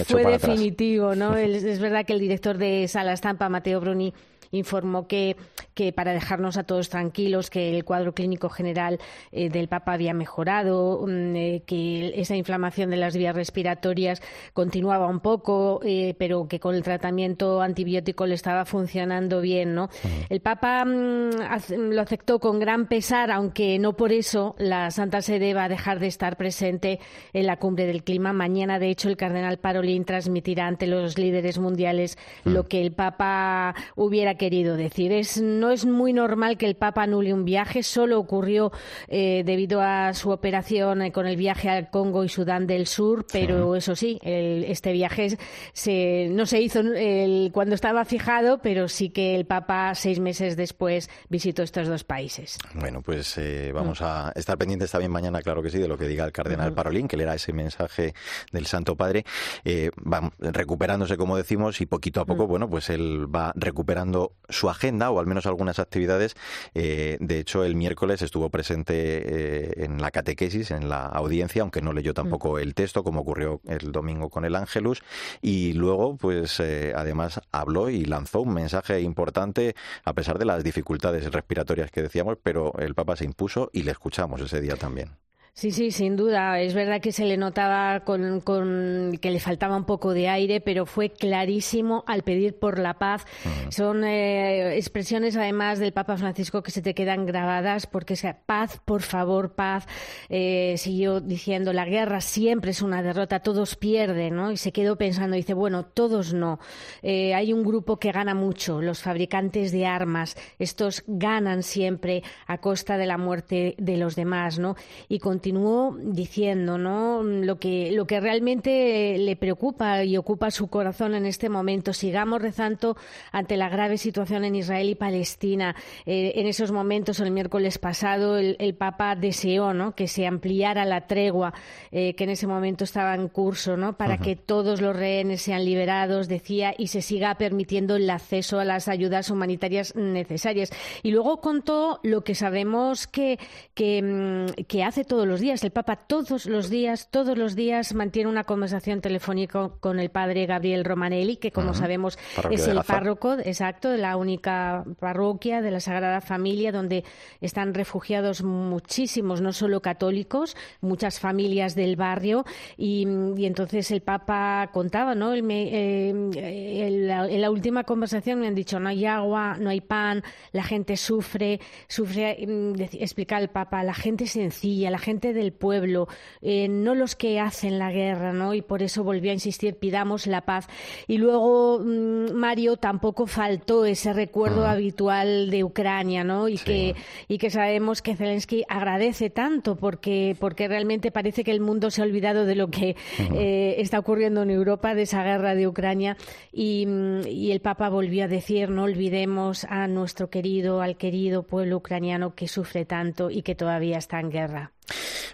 fue atrás. definitivo, ¿no? El- es verdad que el director de Sala Estampa, Mateo Bruni, informó que, que para dejarnos a todos tranquilos que el cuadro clínico general eh, del Papa había mejorado, mm, eh, que esa inflamación de las vías respiratorias continuaba un poco, eh, pero que con el tratamiento antibiótico le estaba funcionando bien, ¿no? El Papa mm, lo aceptó con gran pesar, aunque no por eso la Santa Sede va a dejar de estar presente en la cumbre del clima. Mañana, de hecho, el cardenal Parolin transmitirá ante los líderes mundiales lo que el Papa hubiera querido decir. Es, no es muy normal que el Papa anule un viaje, solo ocurrió eh, debido a su operación eh, con el viaje al Congo y Sudán del Sur, pero eso sí, el- este viaje se, no se hizo el- cuando estaba fijado, pero sí que el Papa seis meses después visitó estos dos países. Bueno, pues eh, vamos a estar pendientes también mañana, claro que sí, de lo que diga el cardenal. Parolín, que leerá ese mensaje del Santo Padre. Eh, va recuperándose, como decimos, y poquito a poco, Mm. bueno, pues él va recuperando su agenda o al menos algunas actividades. Eh, de hecho, el miércoles estuvo presente eh, en la catequesis, en la audiencia, aunque no leyó tampoco el texto, como ocurrió el domingo con el Ángelus. Y luego, pues eh, además habló y lanzó un mensaje importante, a pesar de las dificultades respiratorias que decíamos, pero el Papa se impuso y le escuchamos ese día también. Sí, sí, sin duda. Es verdad que se le notaba con, con- que le faltaba un poco de aire, pero fue clarísimo al pedir por la paz. Son eh, expresiones, además, del Papa Francisco que se te quedan grabadas, porque sea paz, por favor, paz. Eh, siguió diciendo, la guerra siempre es una derrota, todos pierden, ¿no? Y se quedó pensando, dice, bueno, todos no. Eh, hay un grupo que gana mucho, los fabricantes de armas. Estos ganan siempre a costa de la muerte de los demás, ¿no? Y continuó continuó diciendo, ¿no? Lo que, lo que realmente le preocupa y ocupa su corazón en este momento. Sigamos rezando ante la grave situación en Israel y Palestina. Eh, en esos momentos, el miércoles pasado, el, Papa deseó, ¿no? Que se ampliara la tregua eh, que en ese momento estaba en curso, ¿no? Para que todos los rehenes sean liberados, decía, y se siga permitiendo el acceso a las ayudas humanitarias necesarias. Y luego contó lo que sabemos que, que, mm, que hace todos los días. El Papa todos los días, todos los días mantiene una conversación telefónica con el padre Gabriel Romanelli, que como sabemos es el párroco, exacto, de la única parroquia de la Sagrada Familia, donde están refugiados muchísimos, no solo católicos, muchas familias del barrio. Y, entonces el Papa contaba, ¿no? Eh, en la última conversación me han dicho, no hay agua, no hay pan, la gente sufre, sufre, mm, explica el Papa, la gente sencilla, la gente del pueblo, eh, no los que hacen la guerra, ¿no? Y por eso volvió a insistir, pidamos la paz. Y luego, mm, Mario, tampoco faltó ese recuerdo ah. habitual de Ucrania, ¿no? Y, que, y que sabemos que Zelensky agradece tanto porque, porque realmente parece que el mundo se ha olvidado de lo que eh, está ocurriendo en Europa, de esa guerra de Ucrania. Y, mm, y el Papa volvió a decir, no olvidemos a nuestro querido, al querido pueblo ucraniano que sufre tanto y que todavía está en guerra.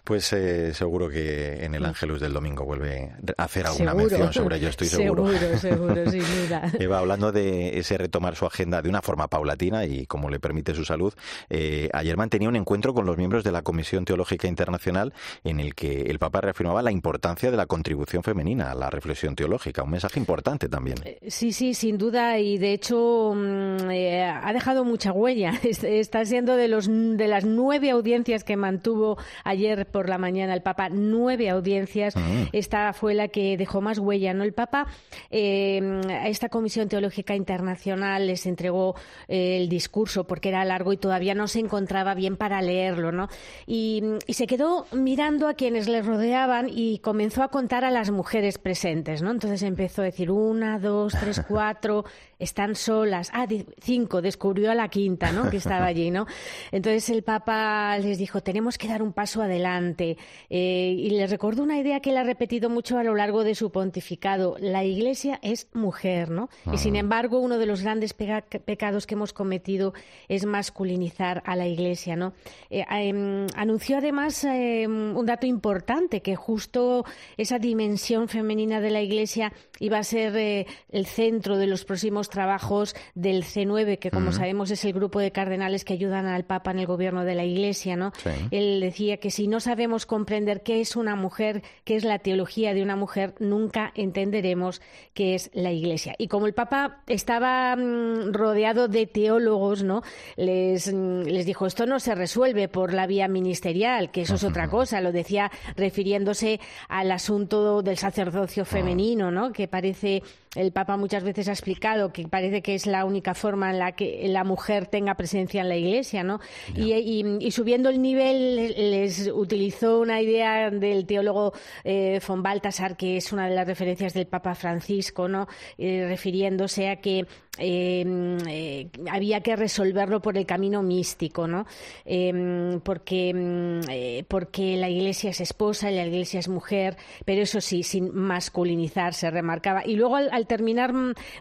Pues eh, seguro que en el Ángelus del domingo vuelve a hacer alguna mención sobre ello, estoy seguro. Seguro, seguro, sin duda. Eva, hablando de ese retomar su agenda de una forma paulatina y como le permite su salud, eh, ayer mantenía un encuentro con los miembros de la Comisión Teológica Internacional en el que el Papa reafirmaba la importancia de la contribución femenina a la reflexión teológica, un mensaje importante también. Eh, sí, sí, sin duda, y de hecho mm, ha dejado mucha huella. Está siendo de, los, de las nueve audiencias que mantuvo ayer por la mañana el Papa nueve audiencias. Ah. Esta fue la que dejó más huella. ¿no? El Papa eh, a esta Comisión Teológica Internacional les entregó eh, el discurso porque era largo y todavía no se encontraba bien para leerlo. ¿no? Y, y, se quedó mirando a quienes le rodeaban y comenzó a contar a las mujeres presentes. ¿no? Entonces empezó a decir una, dos, tres, cuatro están solas. Ah, cinco, descubrió a la quinta, ¿no? Que estaba allí, ¿no? Entonces el Papa les dijo, tenemos que dar un paso adelante. Eh, y les recordó una idea que él ha repetido mucho a lo largo de su pontificado. La Iglesia es mujer, ¿no? Y sin embargo, uno de los grandes pecados que hemos cometido es masculinizar a la Iglesia, ¿no? Eh, em, anunció además em, un dato importante, que justo esa dimensión femenina de la Iglesia iba a ser eh, el centro de los próximos trabajos del C9, que como sabemos es el grupo de cardenales que ayudan al Papa en el gobierno de la Iglesia, ¿no? Él decía que si no sabemos comprender qué es una mujer, qué es la teología de una mujer, nunca entenderemos qué es la Iglesia. Y como el Papa estaba mm, rodeado de teólogos, ¿no? Les, mm, les dijo, esto no se resuelve por la vía ministerial, que eso es otra cosa. Lo decía refiriéndose al asunto del sacerdocio femenino, ¿no? Que parece el Papa muchas veces ha explicado que parece que es la única forma en la que la mujer tenga presencia en la Iglesia, ¿no? Y, subiendo el nivel les utilizó una idea del teólogo eh, von Baltasar, que es una de las referencias del Papa Francisco, ¿no? Eh, refiriéndose a que Em, eh, había que resolverlo por el camino místico, ¿no? Em, porque, em, porque la Iglesia es esposa y la Iglesia es mujer, pero eso sí, sin masculinizar, se remarcaba. Y luego al, terminar,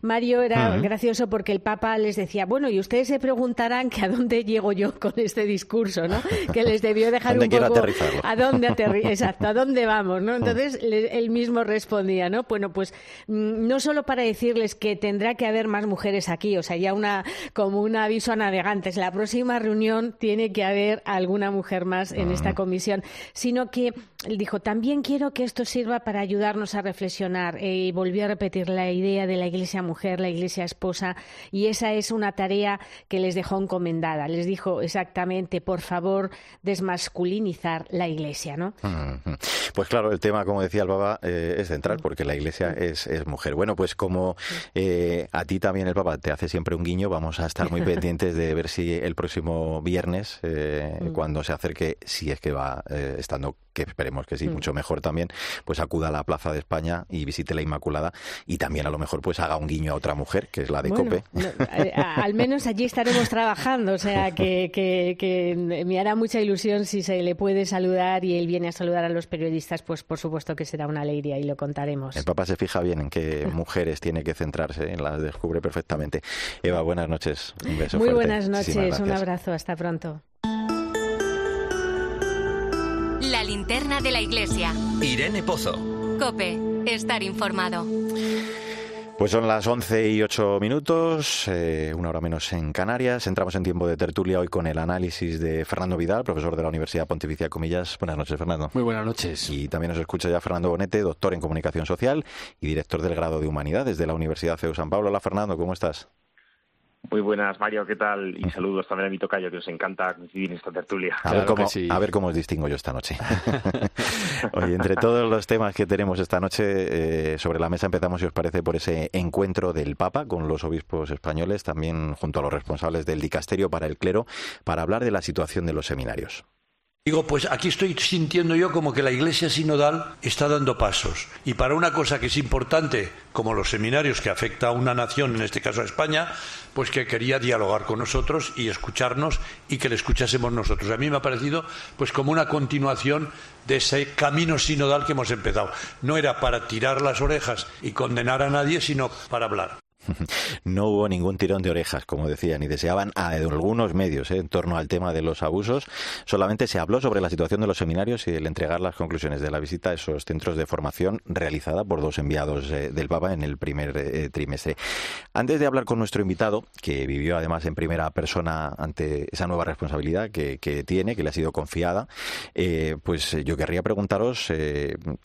Mario, era gracioso porque el Papa les decía, bueno, y ustedes se preguntarán que a dónde llego yo con este discurso, ¿no? Que les debió dejar un poco... ¿A dónde Exacto, ¿a dónde vamos, no? Entonces él mismo respondía, ¿no? Bueno, pues mm, no solo para decirles que tendrá que haber más mujeres aquí, o sea, ya una como un aviso a navegantes. La próxima reunión tiene que haber alguna mujer más en esta comisión, sino que él dijo, también quiero que esto sirva para ayudarnos a reflexionar. Eh, y volvió a repetir la idea de la iglesia mujer, la iglesia esposa, y esa es una tarea que les dejó encomendada. Les dijo exactamente, por favor, desmasculinizar la iglesia, ¿no? Pues claro, el tema, como decía el Papa, eh, es central porque la iglesia es, es mujer. Bueno, pues como eh, a ti también el Papa te hace siempre un guiño, vamos a estar muy pendientes de ver si el próximo viernes, mm. cuando se acerque, si es que va estando, que esperemos que sí, mm. mucho mejor también, pues acuda a la Plaza de España y visite la Inmaculada y también a lo mejor pues haga un guiño a otra mujer, que es la de COPE. Al menos allí estaremos trabajando, o sea que, que, me hará mucha ilusión si se le puede saludar y él viene a saludar a los periodistas, pues por supuesto que será una alegría y lo contaremos. El Papa se fija bien en qué mujeres tiene que centrarse, las descubre perfectamente. Eva, buenas noches. Un beso Muy buenas noches, un abrazo, hasta pronto. La linterna de la iglesia. Irene Pozo. Cope, estar informado. Pues son las 11 y 8 minutos, eh, una hora menos en Canarias. Entramos en tiempo de tertulia hoy con el análisis de Fernando Vidal, profesor de la Universidad Pontificia Comillas. Buenas noches, Fernando. Muy buenas noches. Y también nos escucha ya Fernando Bonete, doctor en Comunicación Social y director del grado de Humanidades de la Universidad CEU San Pablo. Hola, Fernando, ¿cómo estás? Muy buenas, Mario, ¿qué tal? Y saludos también a mi tocayo, que os encanta coincidir en esta tertulia. A, ver, cómo, a ver cómo os distingo yo esta noche. Oye, entre todos los temas que tenemos esta noche eh, sobre la mesa, empezamos, si os parece, por ese encuentro del Papa con los obispos españoles, también junto a los responsables del dicasterio para el clero, para hablar de la situación de los seminarios. Digo, pues aquí estoy sintiendo yo como que la Iglesia sinodal está dando pasos. Y para una cosa que es importante, como los seminarios que afecta a una nación, en este caso a España, pues que quería dialogar con nosotros y escucharnos y que le escuchásemos nosotros. A mí me ha parecido pues como una continuación de ese camino sinodal que hemos empezado. No era para tirar las orejas y condenar a nadie, sino para hablar. No hubo ningún tirón de orejas, como decían, y deseaban a algunos medios ¿eh? en torno al tema de los abusos. Solamente se habló sobre la situación de los seminarios y el entregar las conclusiones de la visita a esos centros de formación realizada por dos enviados eh, del Papa en el primer eh, trimestre. Antes de hablar con nuestro invitado, que vivió además en primera persona ante esa nueva responsabilidad que, tiene, que le ha sido confiada, pues yo querría preguntaros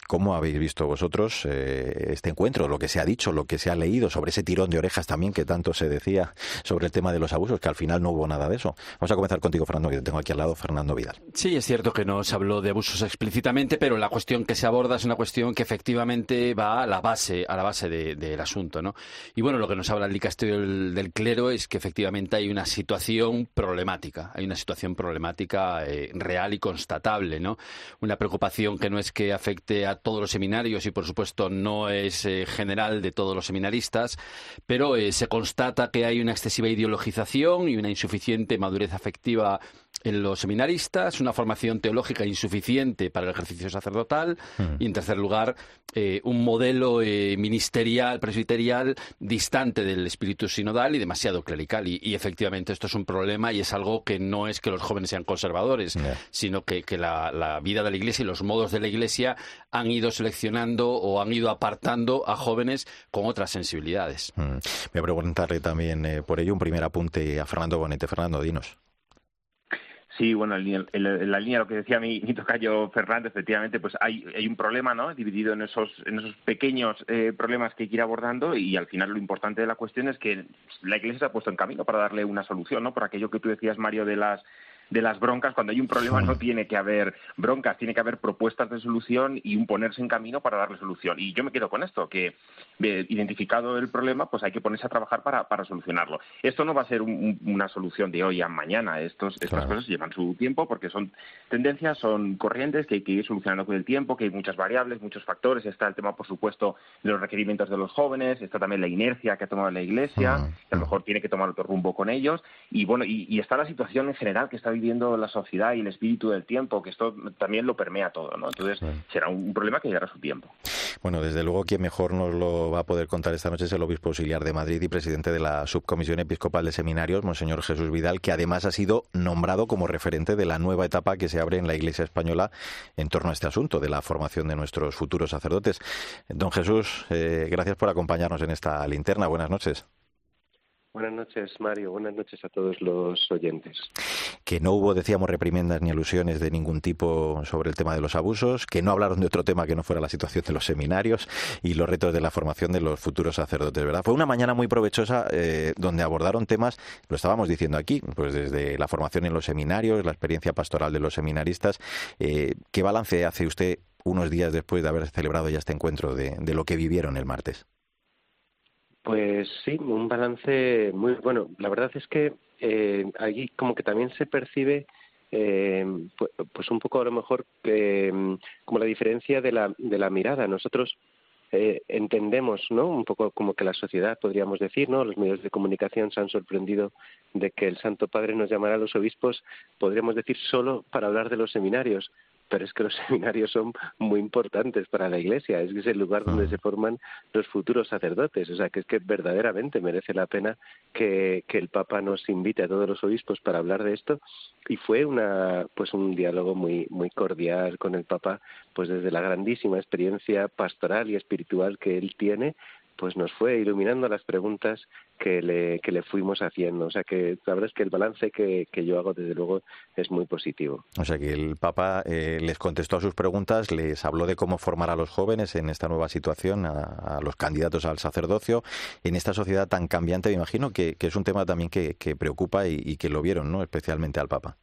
cómo habéis visto vosotros este encuentro, lo que se ha dicho, lo que se ha leído sobre ese tirón de orejas también que tanto se decía sobre el tema de los abusos, que al final no hubo nada de eso. Vamos a comenzar contigo, Fernando, que tengo aquí al lado, Fernando Vidal. Sí, es cierto que no se habló de abusos explícitamente, pero la cuestión que se aborda es una cuestión que efectivamente va a la base, a la base del asunto, ¿no? Y bueno, lo que nos habla el dicasterio del, clero es que efectivamente hay una situación problemática, hay una situación problemática eh, real y constatable, ¿no? Una preocupación que no es que afecte a todos los seminarios y por supuesto no es eh, general de todos los seminaristas, pero eh, se constata que hay una excesiva ideologización y una insuficiente madurez afectiva en los seminaristas, una formación teológica insuficiente para el ejercicio sacerdotal hmm. y, en tercer lugar, eh, un modelo eh, ministerial, presbiterial, distante del espíritu sinodal y demasiado clerical. Y, efectivamente esto es un problema y es algo que no es que los jóvenes sean conservadores, sino que, la, vida de la Iglesia y los modos de la Iglesia han ido seleccionando o han ido apartando a jóvenes con otras sensibilidades. Hmm. Voy a preguntarle también eh, por ello un primer apunte a Fernando Bonete. Fernando, dinos. Sí, bueno, en, la línea lo que decía mi, mi tocayo Fernández, efectivamente, pues hay, hay un problema, ¿no? Dividido en esos, en esos pequeños eh, problemas que hay que ir abordando y al final lo importante de la cuestión es que la Iglesia se ha puesto en camino para darle una solución, ¿no? Por aquello que tú decías, Mario, de las de las broncas. Cuando hay un problema no tiene que haber broncas, tiene que haber propuestas de solución y un ponerse en camino para darle solución. Y yo me quedo con esto, que eh, identificado el problema, pues hay que ponerse a trabajar para, para solucionarlo. Esto no va a ser una solución de hoy a mañana. Estos, estas cosas llevan su tiempo porque son tendencias, son corrientes que hay que ir solucionando con el tiempo, que hay muchas variables, muchos factores. Está el tema, por supuesto, de los requerimientos de los jóvenes, está también la inercia que ha tomado la Iglesia, que a lo mejor tiene que tomar otro rumbo con ellos. Y bueno, y, y está la situación en general que está viviendo la sociedad y el espíritu del tiempo, que esto también lo permea todo, ¿no? Entonces será un problema que llegará a su tiempo. Bueno, desde luego quien mejor nos lo va a poder contar esta noche es el obispo auxiliar de Madrid y presidente de la Subcomisión Episcopal de Seminarios, Monseñor Jesús Vidal, que además ha sido nombrado como referente de la nueva etapa que se abre en la Iglesia española en torno a este asunto de la formación de nuestros futuros sacerdotes. Don Jesús, eh, gracias por acompañarnos en esta linterna. Buenas noches. Buenas noches, Mario. Buenas noches a todos los oyentes. Que no hubo, decíamos, reprimendas ni alusiones de ningún tipo sobre el tema de los abusos, que no hablaron de otro tema que no fuera la situación de los seminarios y los retos de la formación de los futuros sacerdotes, ¿verdad? Fue una mañana muy provechosa eh, donde abordaron temas, lo estábamos diciendo aquí, pues desde la formación en los seminarios, la experiencia pastoral de los seminaristas. Eh, ¿Qué balance hace usted unos días después de haber celebrado ya este encuentro de lo que vivieron el martes? Pues sí, un balance muy bueno. La verdad es que eh, allí como que también se percibe eh, pues, un poco a lo mejor eh, como la diferencia de la, de la mirada. Nosotros eh, entendemos, ¿no? Un poco como que la sociedad, podríamos decir, ¿no? Los medios de comunicación se han sorprendido de que el Santo Padre nos llamara a los obispos, podríamos decir, solo para hablar de los seminarios pero es que los seminarios son muy importantes para la Iglesia, es que es el lugar donde se forman los futuros sacerdotes, o sea que es que verdaderamente merece la pena que, que el Papa nos invite a todos los obispos para hablar de esto y fue una pues un diálogo muy muy cordial con el Papa, pues desde la grandísima experiencia pastoral y espiritual que él tiene pues nos fue iluminando las preguntas que le, que le fuimos haciendo. O sea que la verdad es que el balance que, que yo hago, desde luego, es muy positivo. O sea que el Papa eh, les contestó a sus preguntas, les habló de cómo formar a los jóvenes en esta nueva situación, a, los candidatos al sacerdocio, en esta sociedad tan cambiante, me imagino que, que es un tema también que, que preocupa y, y que lo vieron, ¿no? Especialmente al Papa.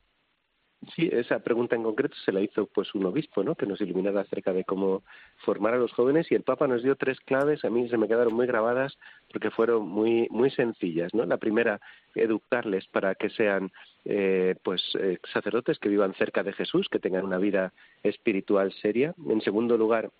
Sí, esa pregunta en concreto se la hizo pues un obispo, ¿no? Que nos iluminara acerca de cómo formar a los jóvenes y el Papa nos dio tres claves, a mí se me quedaron muy grabadas porque fueron muy muy sencillas, ¿no? La primera, educarles para que sean eh, pues eh, sacerdotes que vivan cerca de Jesús, que tengan una vida espiritual seria. En segundo lugar,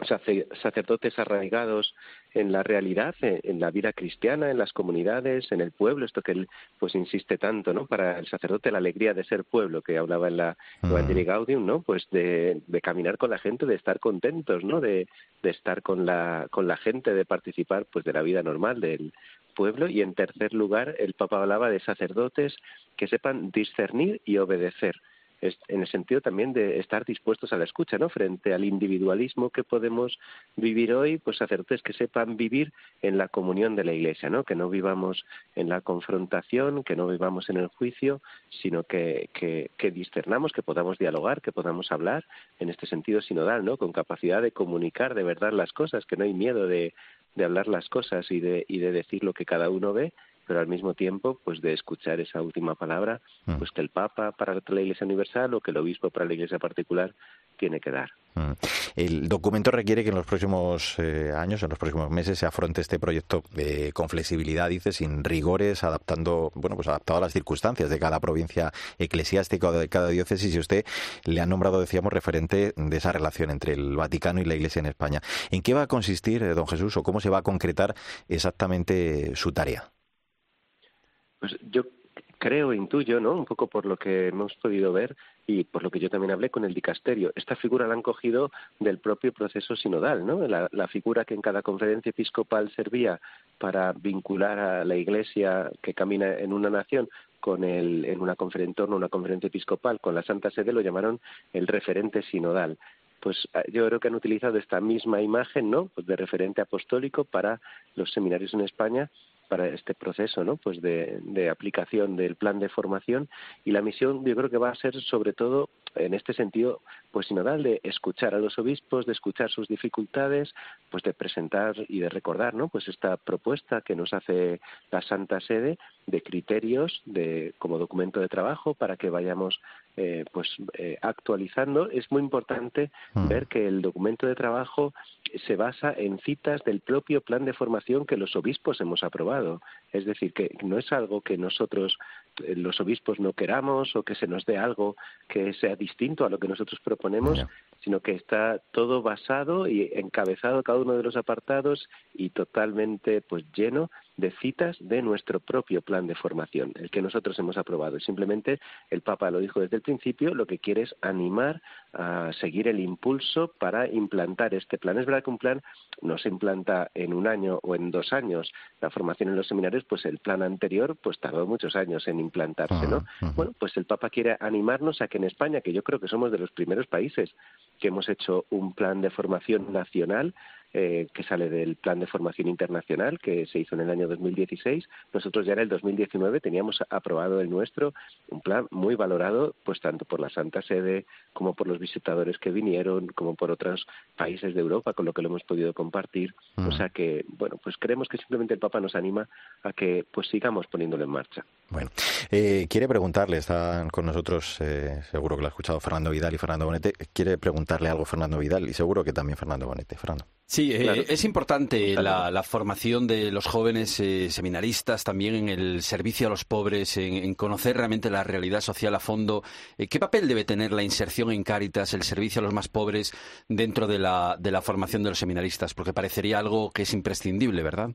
sacerdotes arraigados en la realidad, en la vida cristiana, en las comunidades, en el pueblo, esto que él pues insiste tanto, ¿no? Para el sacerdote la alegría de ser pueblo, que hablaba en la Evangelii Gaudium, ¿no? Pues de, de, caminar con la gente, de estar contentos, ¿no? De, de estar con la, con la gente, de participar pues de la vida normal del pueblo. Y en tercer lugar, el Papa hablaba de sacerdotes que sepan discernir y obedecer en el sentido también de estar dispuestos a la escucha, ¿no? Frente al individualismo que podemos vivir hoy, pues sacerdotes que sepan vivir en la comunión de la Iglesia, ¿no? Que no vivamos en la confrontación, que no vivamos en el juicio, sino que, que, discernamos, que podamos dialogar, que podamos hablar en este sentido sinodal, ¿no? Con capacidad de comunicar de verdad las cosas, que no hay miedo de, de hablar las cosas y de, y de decir lo que cada uno ve, pero al mismo tiempo pues de escuchar esa última palabra mm. pues que el Papa para la Iglesia Universal o que el Obispo para la Iglesia particular tiene que dar. Mm. El documento requiere que en los próximos eh, años, en los próximos meses, se afronte este proyecto eh, con flexibilidad, dice, sin rigores, adaptando, bueno, pues adaptado a las circunstancias de cada provincia eclesiástica o de cada diócesis. Y usted le ha nombrado, decíamos, referente de esa relación entre el Vaticano y la Iglesia en España. ¿En qué va a consistir, eh, don Jesús, o cómo se va a concretar exactamente su tarea? Pues yo creo, intuyo, ¿no? Un poco por lo que hemos podido ver y por lo que yo también hablé con el dicasterio. Esta figura la han cogido del propio proceso sinodal, ¿no? La, figura que en cada conferencia episcopal servía para vincular a la Iglesia que camina en una nación con el, en una conferencia, una conferencia episcopal con la Santa Sede lo llamaron el referente sinodal pues ah, yo creo que han utilizado esta misma imagen, ¿no? Pues de referente apostólico para los seminarios en España para este proceso ¿no? pues de, aplicación del plan de formación y la misión yo creo que va a ser sobre todo en este sentido pues sinodal de escuchar a los obispos de escuchar sus dificultades pues de presentar y de recordar no pues esta propuesta que nos hace la Santa Sede de criterios de como documento de trabajo para que vayamos eh, pues eh, actualizando es muy importante mm. ver que el documento de trabajo se basa en citas del propio plan de formación que los obispos hemos aprobado. Es decir, que no es algo que nosotros, eh, los obispos, no queramos o que se nos dé algo que sea distinto a lo que nosotros proponemos, sino que está todo basado y encabezado cada uno de los apartados y totalmente pues lleno de citas de nuestro propio plan de formación, el que nosotros hemos aprobado. Simplemente el Papa lo dijo desde el principio, lo que quiere es animar a seguir el impulso para implantar este plan. Es verdad que un plan no se implanta en un año o en dos años. La formación en los seminarios, pues el plan anterior, pues tardó muchos años en implantarse, ¿no? Bueno, pues el Papa quiere animarnos a que en España, que yo creo que somos de los primeros países que hemos hecho un plan de formación nacional eh, que sale del Plan de Formación Internacional que se hizo en el año 2016. Nosotros ya en el 2019 teníamos aprobado el nuestro, un plan muy valorado, pues tanto por la Santa Sede como por los visitadores que vinieron, como por otros países de Europa con lo que lo hemos podido compartir. O sea que, bueno, pues creemos que simplemente el Papa nos anima a que pues sigamos poniéndolo en marcha. Bueno, eh, quiere preguntarle, están con nosotros, eh, seguro que lo ha escuchado Fernando Vidal y Fernando Bonete, quiere preguntarle algo Fernando Vidal y seguro que también Fernando Bonete. Fernando. Sí, Sí, eh, es importante la, formación de los jóvenes eh, seminaristas, también en el servicio a los pobres, en, conocer realmente la realidad social a fondo. Eh, ¿Qué papel debe tener la inserción en Cáritas, el servicio a los más pobres, dentro de la, de la formación de los seminaristas? Porque parecería algo que es imprescindible, ¿verdad?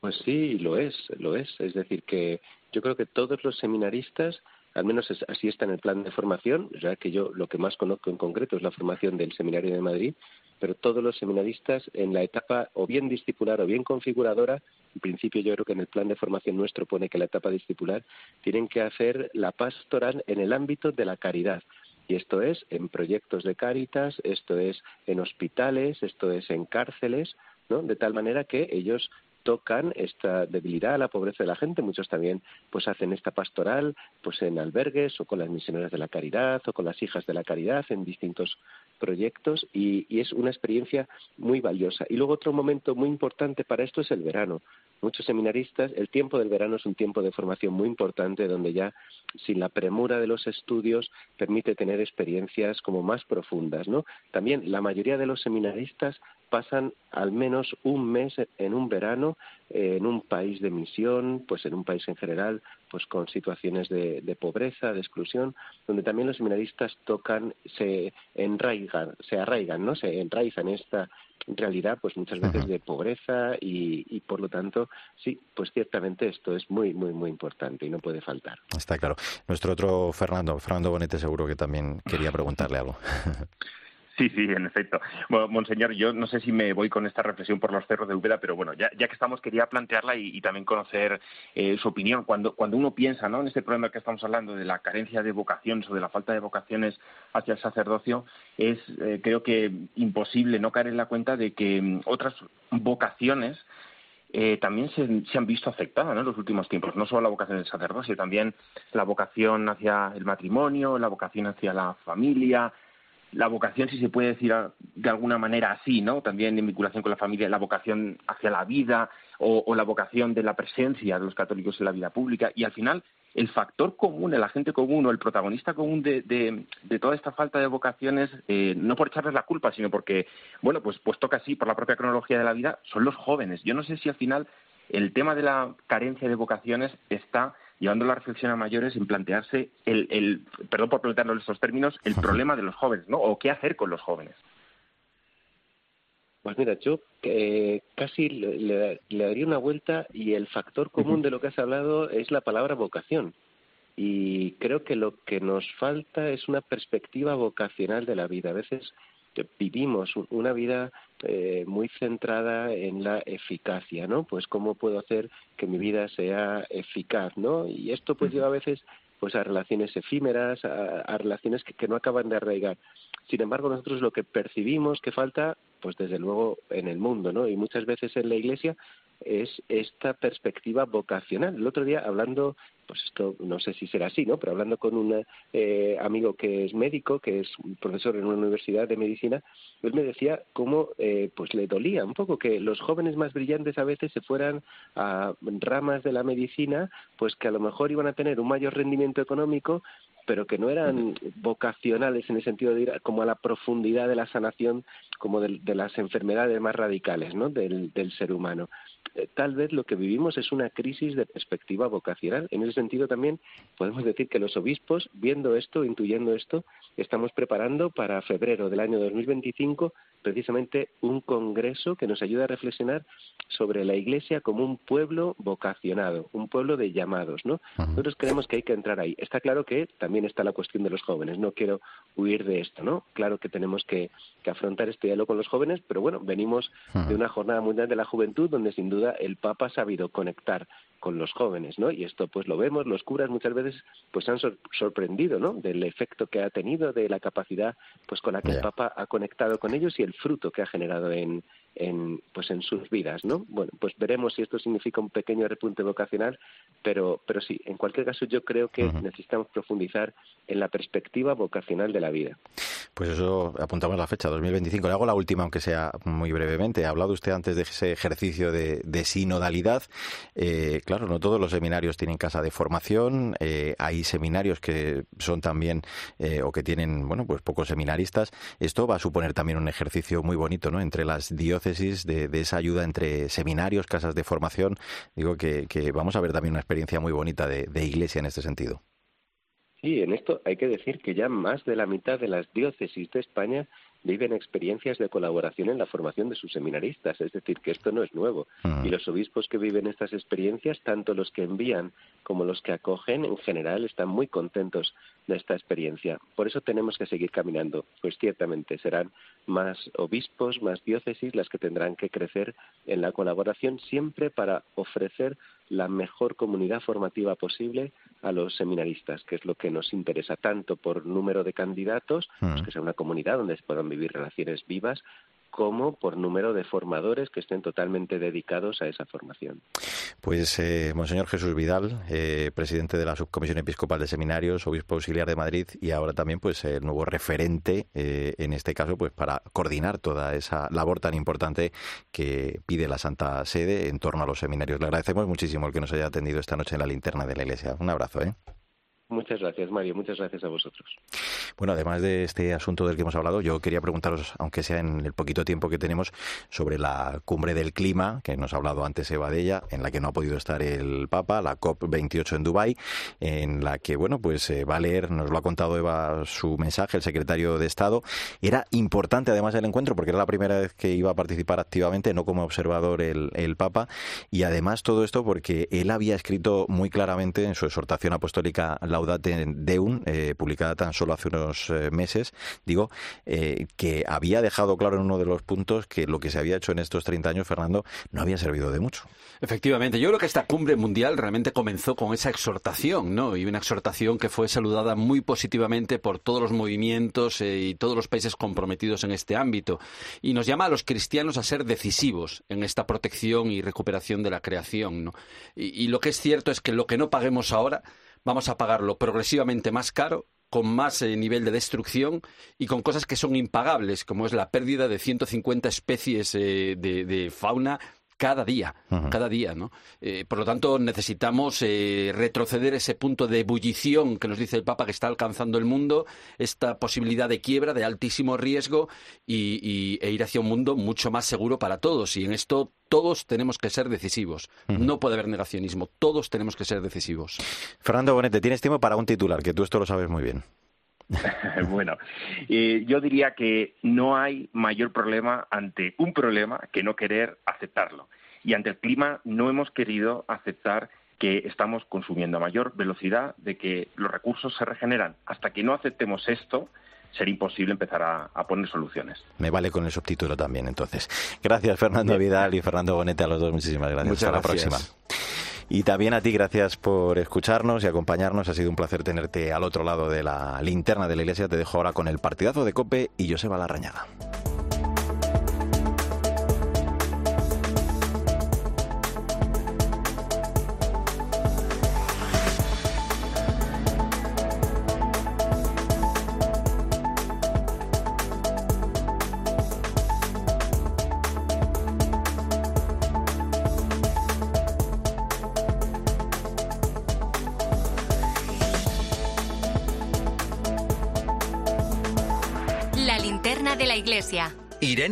Pues sí, lo es, lo es. Es decir, que yo creo que todos los seminaristas al menos así está en el plan de formación, ya que yo lo que más conozco en concreto es la formación del Seminario de Madrid, pero todos los seminaristas en la etapa o bien discipular o bien configuradora, en principio yo creo que en el plan de formación nuestro pone que la etapa discipular, tienen que hacer la pastoral en el ámbito de la caridad. Y esto es en proyectos de cáritas, esto es en hospitales, esto es en cárceles, ¿no? De tal manera que ellos tocan esta debilidad, la pobreza de la gente. Muchos también pues hacen esta pastoral pues en albergues o con las misioneras de la caridad o con las hijas de la caridad en distintos proyectos y, y es una experiencia muy valiosa. Y luego otro momento muy importante para esto es el verano. Muchos seminaristas, el tiempo del verano es un tiempo de formación muy importante donde ya sin la premura de los estudios permite tener experiencias como más profundas, ¿no? También la mayoría de los seminaristas pasan al menos un mes en un verano en un país de misión, pues en un país en general, pues con situaciones de, pobreza, de exclusión, donde también los seminaristas tocan, se enraigan, se arraigan, ¿no? Se enraizan en esta realidad, pues muchas veces de pobreza y, y por lo tanto, sí, pues ciertamente esto es muy, muy, muy importante y no puede faltar. Está claro. Nuestro otro Fernando, Fernando Bonete, seguro que también quería preguntarle algo. Sí, sí, en efecto. Bueno, Monseñor, yo no sé si me voy con esta reflexión por los cerros de Úbeda, pero bueno, ya, que estamos, quería plantearla y, también conocer eh, su opinión. Cuando, cuando uno piensa ¿no? en este problema que estamos hablando de la carencia de vocaciones o de la falta de vocaciones hacia el sacerdocio, es eh, creo que imposible no caer en la cuenta de que mm, otras vocaciones eh, también se, se, han visto afectadas en los últimos tiempos. No solo la vocación del sacerdocio, también la vocación hacia el matrimonio, la vocación hacia la familia, la vocación, si se puede decir de alguna manera así, ¿no? También en vinculación con la familia, la vocación hacia la vida o, la vocación de la presencia de los católicos en la vida pública. Y al final, el factor común, el agente común o el protagonista común de, de, toda esta falta de vocaciones, eh, no por echarles la culpa, sino porque, bueno, pues, pues toca así por la propia cronología de la vida, son los jóvenes. Yo no sé si al final el tema de la carencia de vocaciones está llevando la reflexión a mayores en plantearse el, el perdón por plantearlo en estos términos, el problema de los jóvenes, ¿no? O qué hacer con los jóvenes. Pues mira, yo eh, casi le, daría una vuelta y el factor común de lo que has hablado es la palabra vocación. Y creo que lo que nos falta es una perspectiva vocacional de la vida. A veces vivimos una vida eh, muy centrada en la eficacia, ¿no? Pues cómo puedo hacer que mi vida sea eficaz, ¿no? Y esto pues lleva a veces pues a relaciones efímeras, a, relaciones que, que, no acaban de arraigar. Sin embargo, nosotros lo que percibimos que falta, pues desde luego en el mundo, ¿no? Y muchas veces en la Iglesia es esta perspectiva vocacional. El otro día hablando pues esto no sé si será así, ¿no? Pero hablando con un eh, amigo que es médico, que es profesor en una universidad de medicina, él me decía cómo eh, pues le dolía un poco que los jóvenes más brillantes a veces se fueran a ramas de la medicina, pues que a lo mejor iban a tener un mayor rendimiento económico, pero que no eran vocacionales en el sentido de ir como a la profundidad de la sanación como de, las enfermedades más radicales ¿no? del, del ser humano. Eh, tal vez lo que vivimos es una crisis de perspectiva vocacional. En ese sentido también podemos decir que los obispos, viendo esto, intuyendo esto, estamos preparando para febrero del año 2025 precisamente un congreso que nos ayuda a reflexionar sobre la Iglesia como un pueblo vocacionado, un pueblo de llamados, ¿no? Nosotros creemos que hay que entrar ahí. Está claro que también está la cuestión de los jóvenes. No quiero huir de esto, ¿no? Claro que tenemos que, afrontar este diálogo con los jóvenes, pero bueno, venimos de una jornada mundial de la juventud donde sin duda el Papa ha sabido conectar con los jóvenes, ¿no? Y esto pues lo vemos, los curas muchas veces pues se han sorprendido, ¿no? Del efecto que ha tenido, de la capacidad pues con la que el Papa ha conectado con ellos y el fruto que ha generado en, en, pues en sus vidas, ¿no? Bueno, pues veremos si esto significa un pequeño repunte vocacional, pero, pero sí, en cualquier caso yo creo que necesitamos profundizar en la perspectiva vocacional de la vida. Pues eso apuntamos la fecha, 2025. Le hago la última, aunque sea muy brevemente. Ha hablado usted antes de ese ejercicio de, sinodalidad. Eh, claro, no todos los seminarios tienen casa de formación. Eh, hay seminarios que son también eh, o que tienen, bueno, pues pocos seminaristas. Esto va a suponer también un ejercicio muy bonito, ¿no? Entre las diócesis de, esa ayuda entre seminarios, casas de formación. Digo que, vamos a ver también una experiencia muy bonita de iglesia en este sentido. Sí, en esto hay que decir que ya más de la mitad de las diócesis de España viven experiencias de colaboración en la formación de sus seminaristas, es decir, que esto no es nuevo. Mm. Y los obispos que viven estas experiencias, tanto los que envían como los que acogen, en general están muy contentos de esta experiencia. Por eso tenemos que seguir caminando, pues ciertamente serán más obispos, más diócesis las que tendrán que crecer en la colaboración siempre para ofrecer la mejor comunidad formativa posible a los seminaristas, que es lo que nos interesa tanto por número de candidatos, pues mm. que sea una comunidad donde se puedan vivir relaciones vivas, como por número de formadores que estén totalmente dedicados a esa formación. Pues, eh, Monseñor Jesús Vidal, eh, presidente de la Subcomisión Episcopal de Seminarios, obispo auxiliar de Madrid y ahora también, pues, el nuevo referente, eh, en este caso, pues, para coordinar toda esa labor tan importante que pide la Santa Sede en torno a los seminarios. Le agradecemos muchísimo el que nos haya atendido esta noche en la linterna de la Iglesia. Un abrazo, ¿eh? Muchas gracias, Mario. Muchas gracias a vosotros. Bueno, además de este asunto del que hemos hablado, yo quería preguntaros, aunque sea en el poquito tiempo que tenemos, sobre la cumbre del clima, que nos ha hablado antes Eva de ella, en la que no ha podido estar el Papa, la COP28 en Dubái, en la que, bueno, pues eh, va a leer, nos lo ha contado Eva su mensaje, el secretario de Estado. Era importante además el encuentro porque era la primera vez que iba a participar activamente, no como observador el, el Papa, y además todo esto porque él había escrito muy claramente en su exhortación apostólica la Laudate Deum, eh, publicada tan solo hace unos eh, meses, digo, eh, que había dejado claro en uno de los puntos que lo que se había hecho en estos 30 años, Fernando, no había servido de mucho. Efectivamente, yo creo que esta cumbre mundial realmente comenzó con esa exhortación, ¿no? Y una exhortación que fue saludada muy positivamente por todos los movimientos y todos los países comprometidos en este ámbito. Y nos llama a los cristianos a ser decisivos en esta protección y recuperación de la creación, ¿no? y lo que es cierto es que lo que no paguemos ahora vamos a pagarlo progresivamente más caro con más eh, nivel de destrucción y con cosas que son impagables, como es la pérdida de 150 especies eh, de, fauna cada día, cada día, ¿no? Eh, por lo tanto, necesitamos retroceder ese punto de ebullición que nos dice el Papa que está alcanzando el mundo, esta posibilidad de quiebra, de altísimo riesgo y, e ir hacia un mundo mucho más seguro para todos. Y en esto todos tenemos que ser decisivos. No puede haber negacionismo. Todos tenemos que ser decisivos. Fernando Bonete, tienes tiempo para un titular, que tú esto lo sabes muy bien. bueno, eh, yo diría que no hay mayor problema ante un problema que no querer aceptarlo. Y ante el clima no hemos querido aceptar que estamos consumiendo a mayor velocidad, de que los recursos se regeneran. Hasta que no aceptemos esto, sería imposible empezar a, poner soluciones. Me vale con el subtítulo también, entonces. Gracias, Fernando Vidal y Fernando Bonete, a los dos. Muchísimas gracias. Hasta la próxima. Y también a ti, gracias por escucharnos y acompañarnos. Ha sido un placer tenerte al otro lado de la linterna de la iglesia. Te dejo ahora con el partidazo de Cope y Joseba Larrañaga.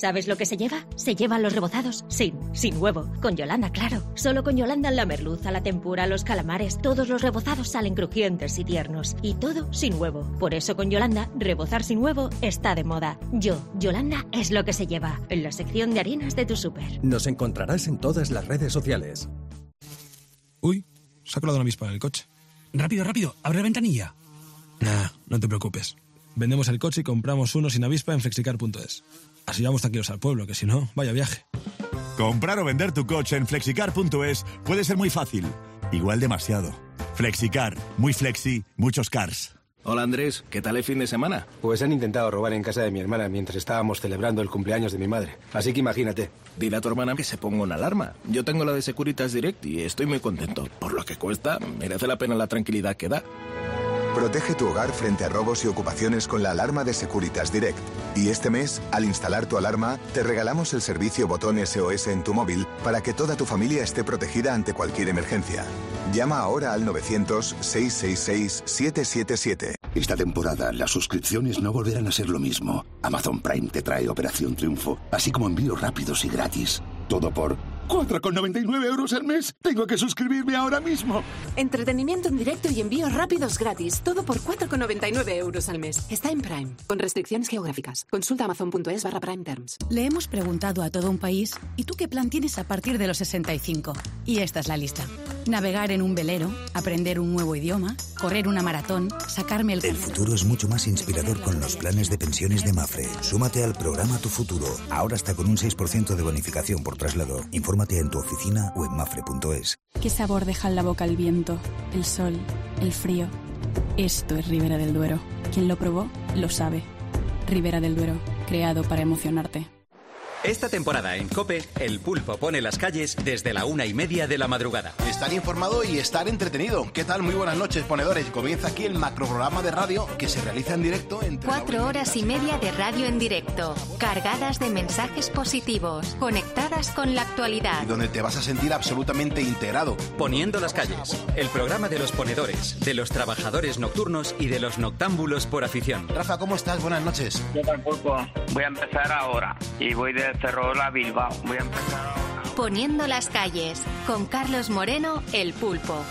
¿Sabes lo que se lleva? Se llevan los rebozados sin, sin huevo. Con Yolanda, claro. Solo con Yolanda la merluza, la tempura, los calamares, todos los rebozados salen crujientes y tiernos. Y todo sin huevo. Por eso con Yolanda, rebozar sin huevo está de moda. Yo, Yolanda, es lo que se lleva. En la sección de harinas de tu súper. Nos encontrarás en todas las redes sociales. Uy, saco la de una avispa del coche. Rápido, rápido, abre la ventanilla. Nah, no te preocupes. vendemos el coche y compramos uno sin avispa en flexicar.es. Así vamos tranquilos al pueblo, que si no, vaya viaje. Comprar o vender tu coche en flexicar.es puede ser muy fácil, igual demasiado. Flexicar, muy flexi, muchos cars. Hola Andrés, ¿qué tal el fin de semana? Pues han intentado robar en casa de mi hermana mientras estábamos celebrando el cumpleaños de mi madre. Así que imagínate. Dile a tu hermana que se ponga una alarma. Yo tengo la de Securitas Direct y estoy muy contento. Por lo que cuesta, merece la pena la tranquilidad que da. Protege tu hogar frente a robos y ocupaciones con la alarma de Securitas Direct. Y este mes, al instalar tu alarma, te regalamos el servicio botón SOS en tu móvil para que toda tu familia esté protegida ante cualquier emergencia. Llama ahora al 900-666-777. Esta temporada las suscripciones no volverán a ser lo mismo. Amazon Prime te trae Operación Triunfo, así como envíos rápidos y gratis. Todo por 4,99 euros al mes. Tengo que suscribirme ahora mismo. Entretenimiento en directo y envíos rápidos gratis. Todo por 4,99 euros al mes. Está en Prime. Con restricciones geográficas. Consulta amazon.es barra Prime Terms. Le hemos preguntado a todo un país, ¿y tú qué plan tienes a partir de los 65? Y esta es la lista. Navegar en un velero, aprender un nuevo idioma, correr una maratón, sacarme el... El futuro es mucho más inspirador con los planes de pensiones de Mafre. Súmate al programa Tu Futuro. Ahora está con un 6% de bonificación por traslado. En tu oficina o en mafre.es. ¿Qué sabor deja en la boca el viento, el sol, el frío? Esto es Ribera del Duero. Quien lo probó, lo sabe. Ribera del Duero, creado para emocionarte. Esta temporada en Cope, el pulpo pone las calles desde la una y media de la madrugada. Estar informado y estar entretenido. ¿Qué tal? Muy buenas noches, ponedores. Comienza aquí el macroprograma de radio que se realiza en directo entre. Cuatro horas y media de radio en directo, cargadas de mensajes positivos, conectadas con la actualidad. Y donde te vas a sentir absolutamente integrado. Poniendo las calles, el programa de los ponedores, de los trabajadores nocturnos y de los noctámbulos por afición. Rafa, ¿cómo estás? Buenas noches. ¿Qué tal, pulpo? Voy a empezar ahora y voy de Cerrola Bilbao. Voy a empezar. Poniendo las calles, con Carlos Moreno, el pulpo.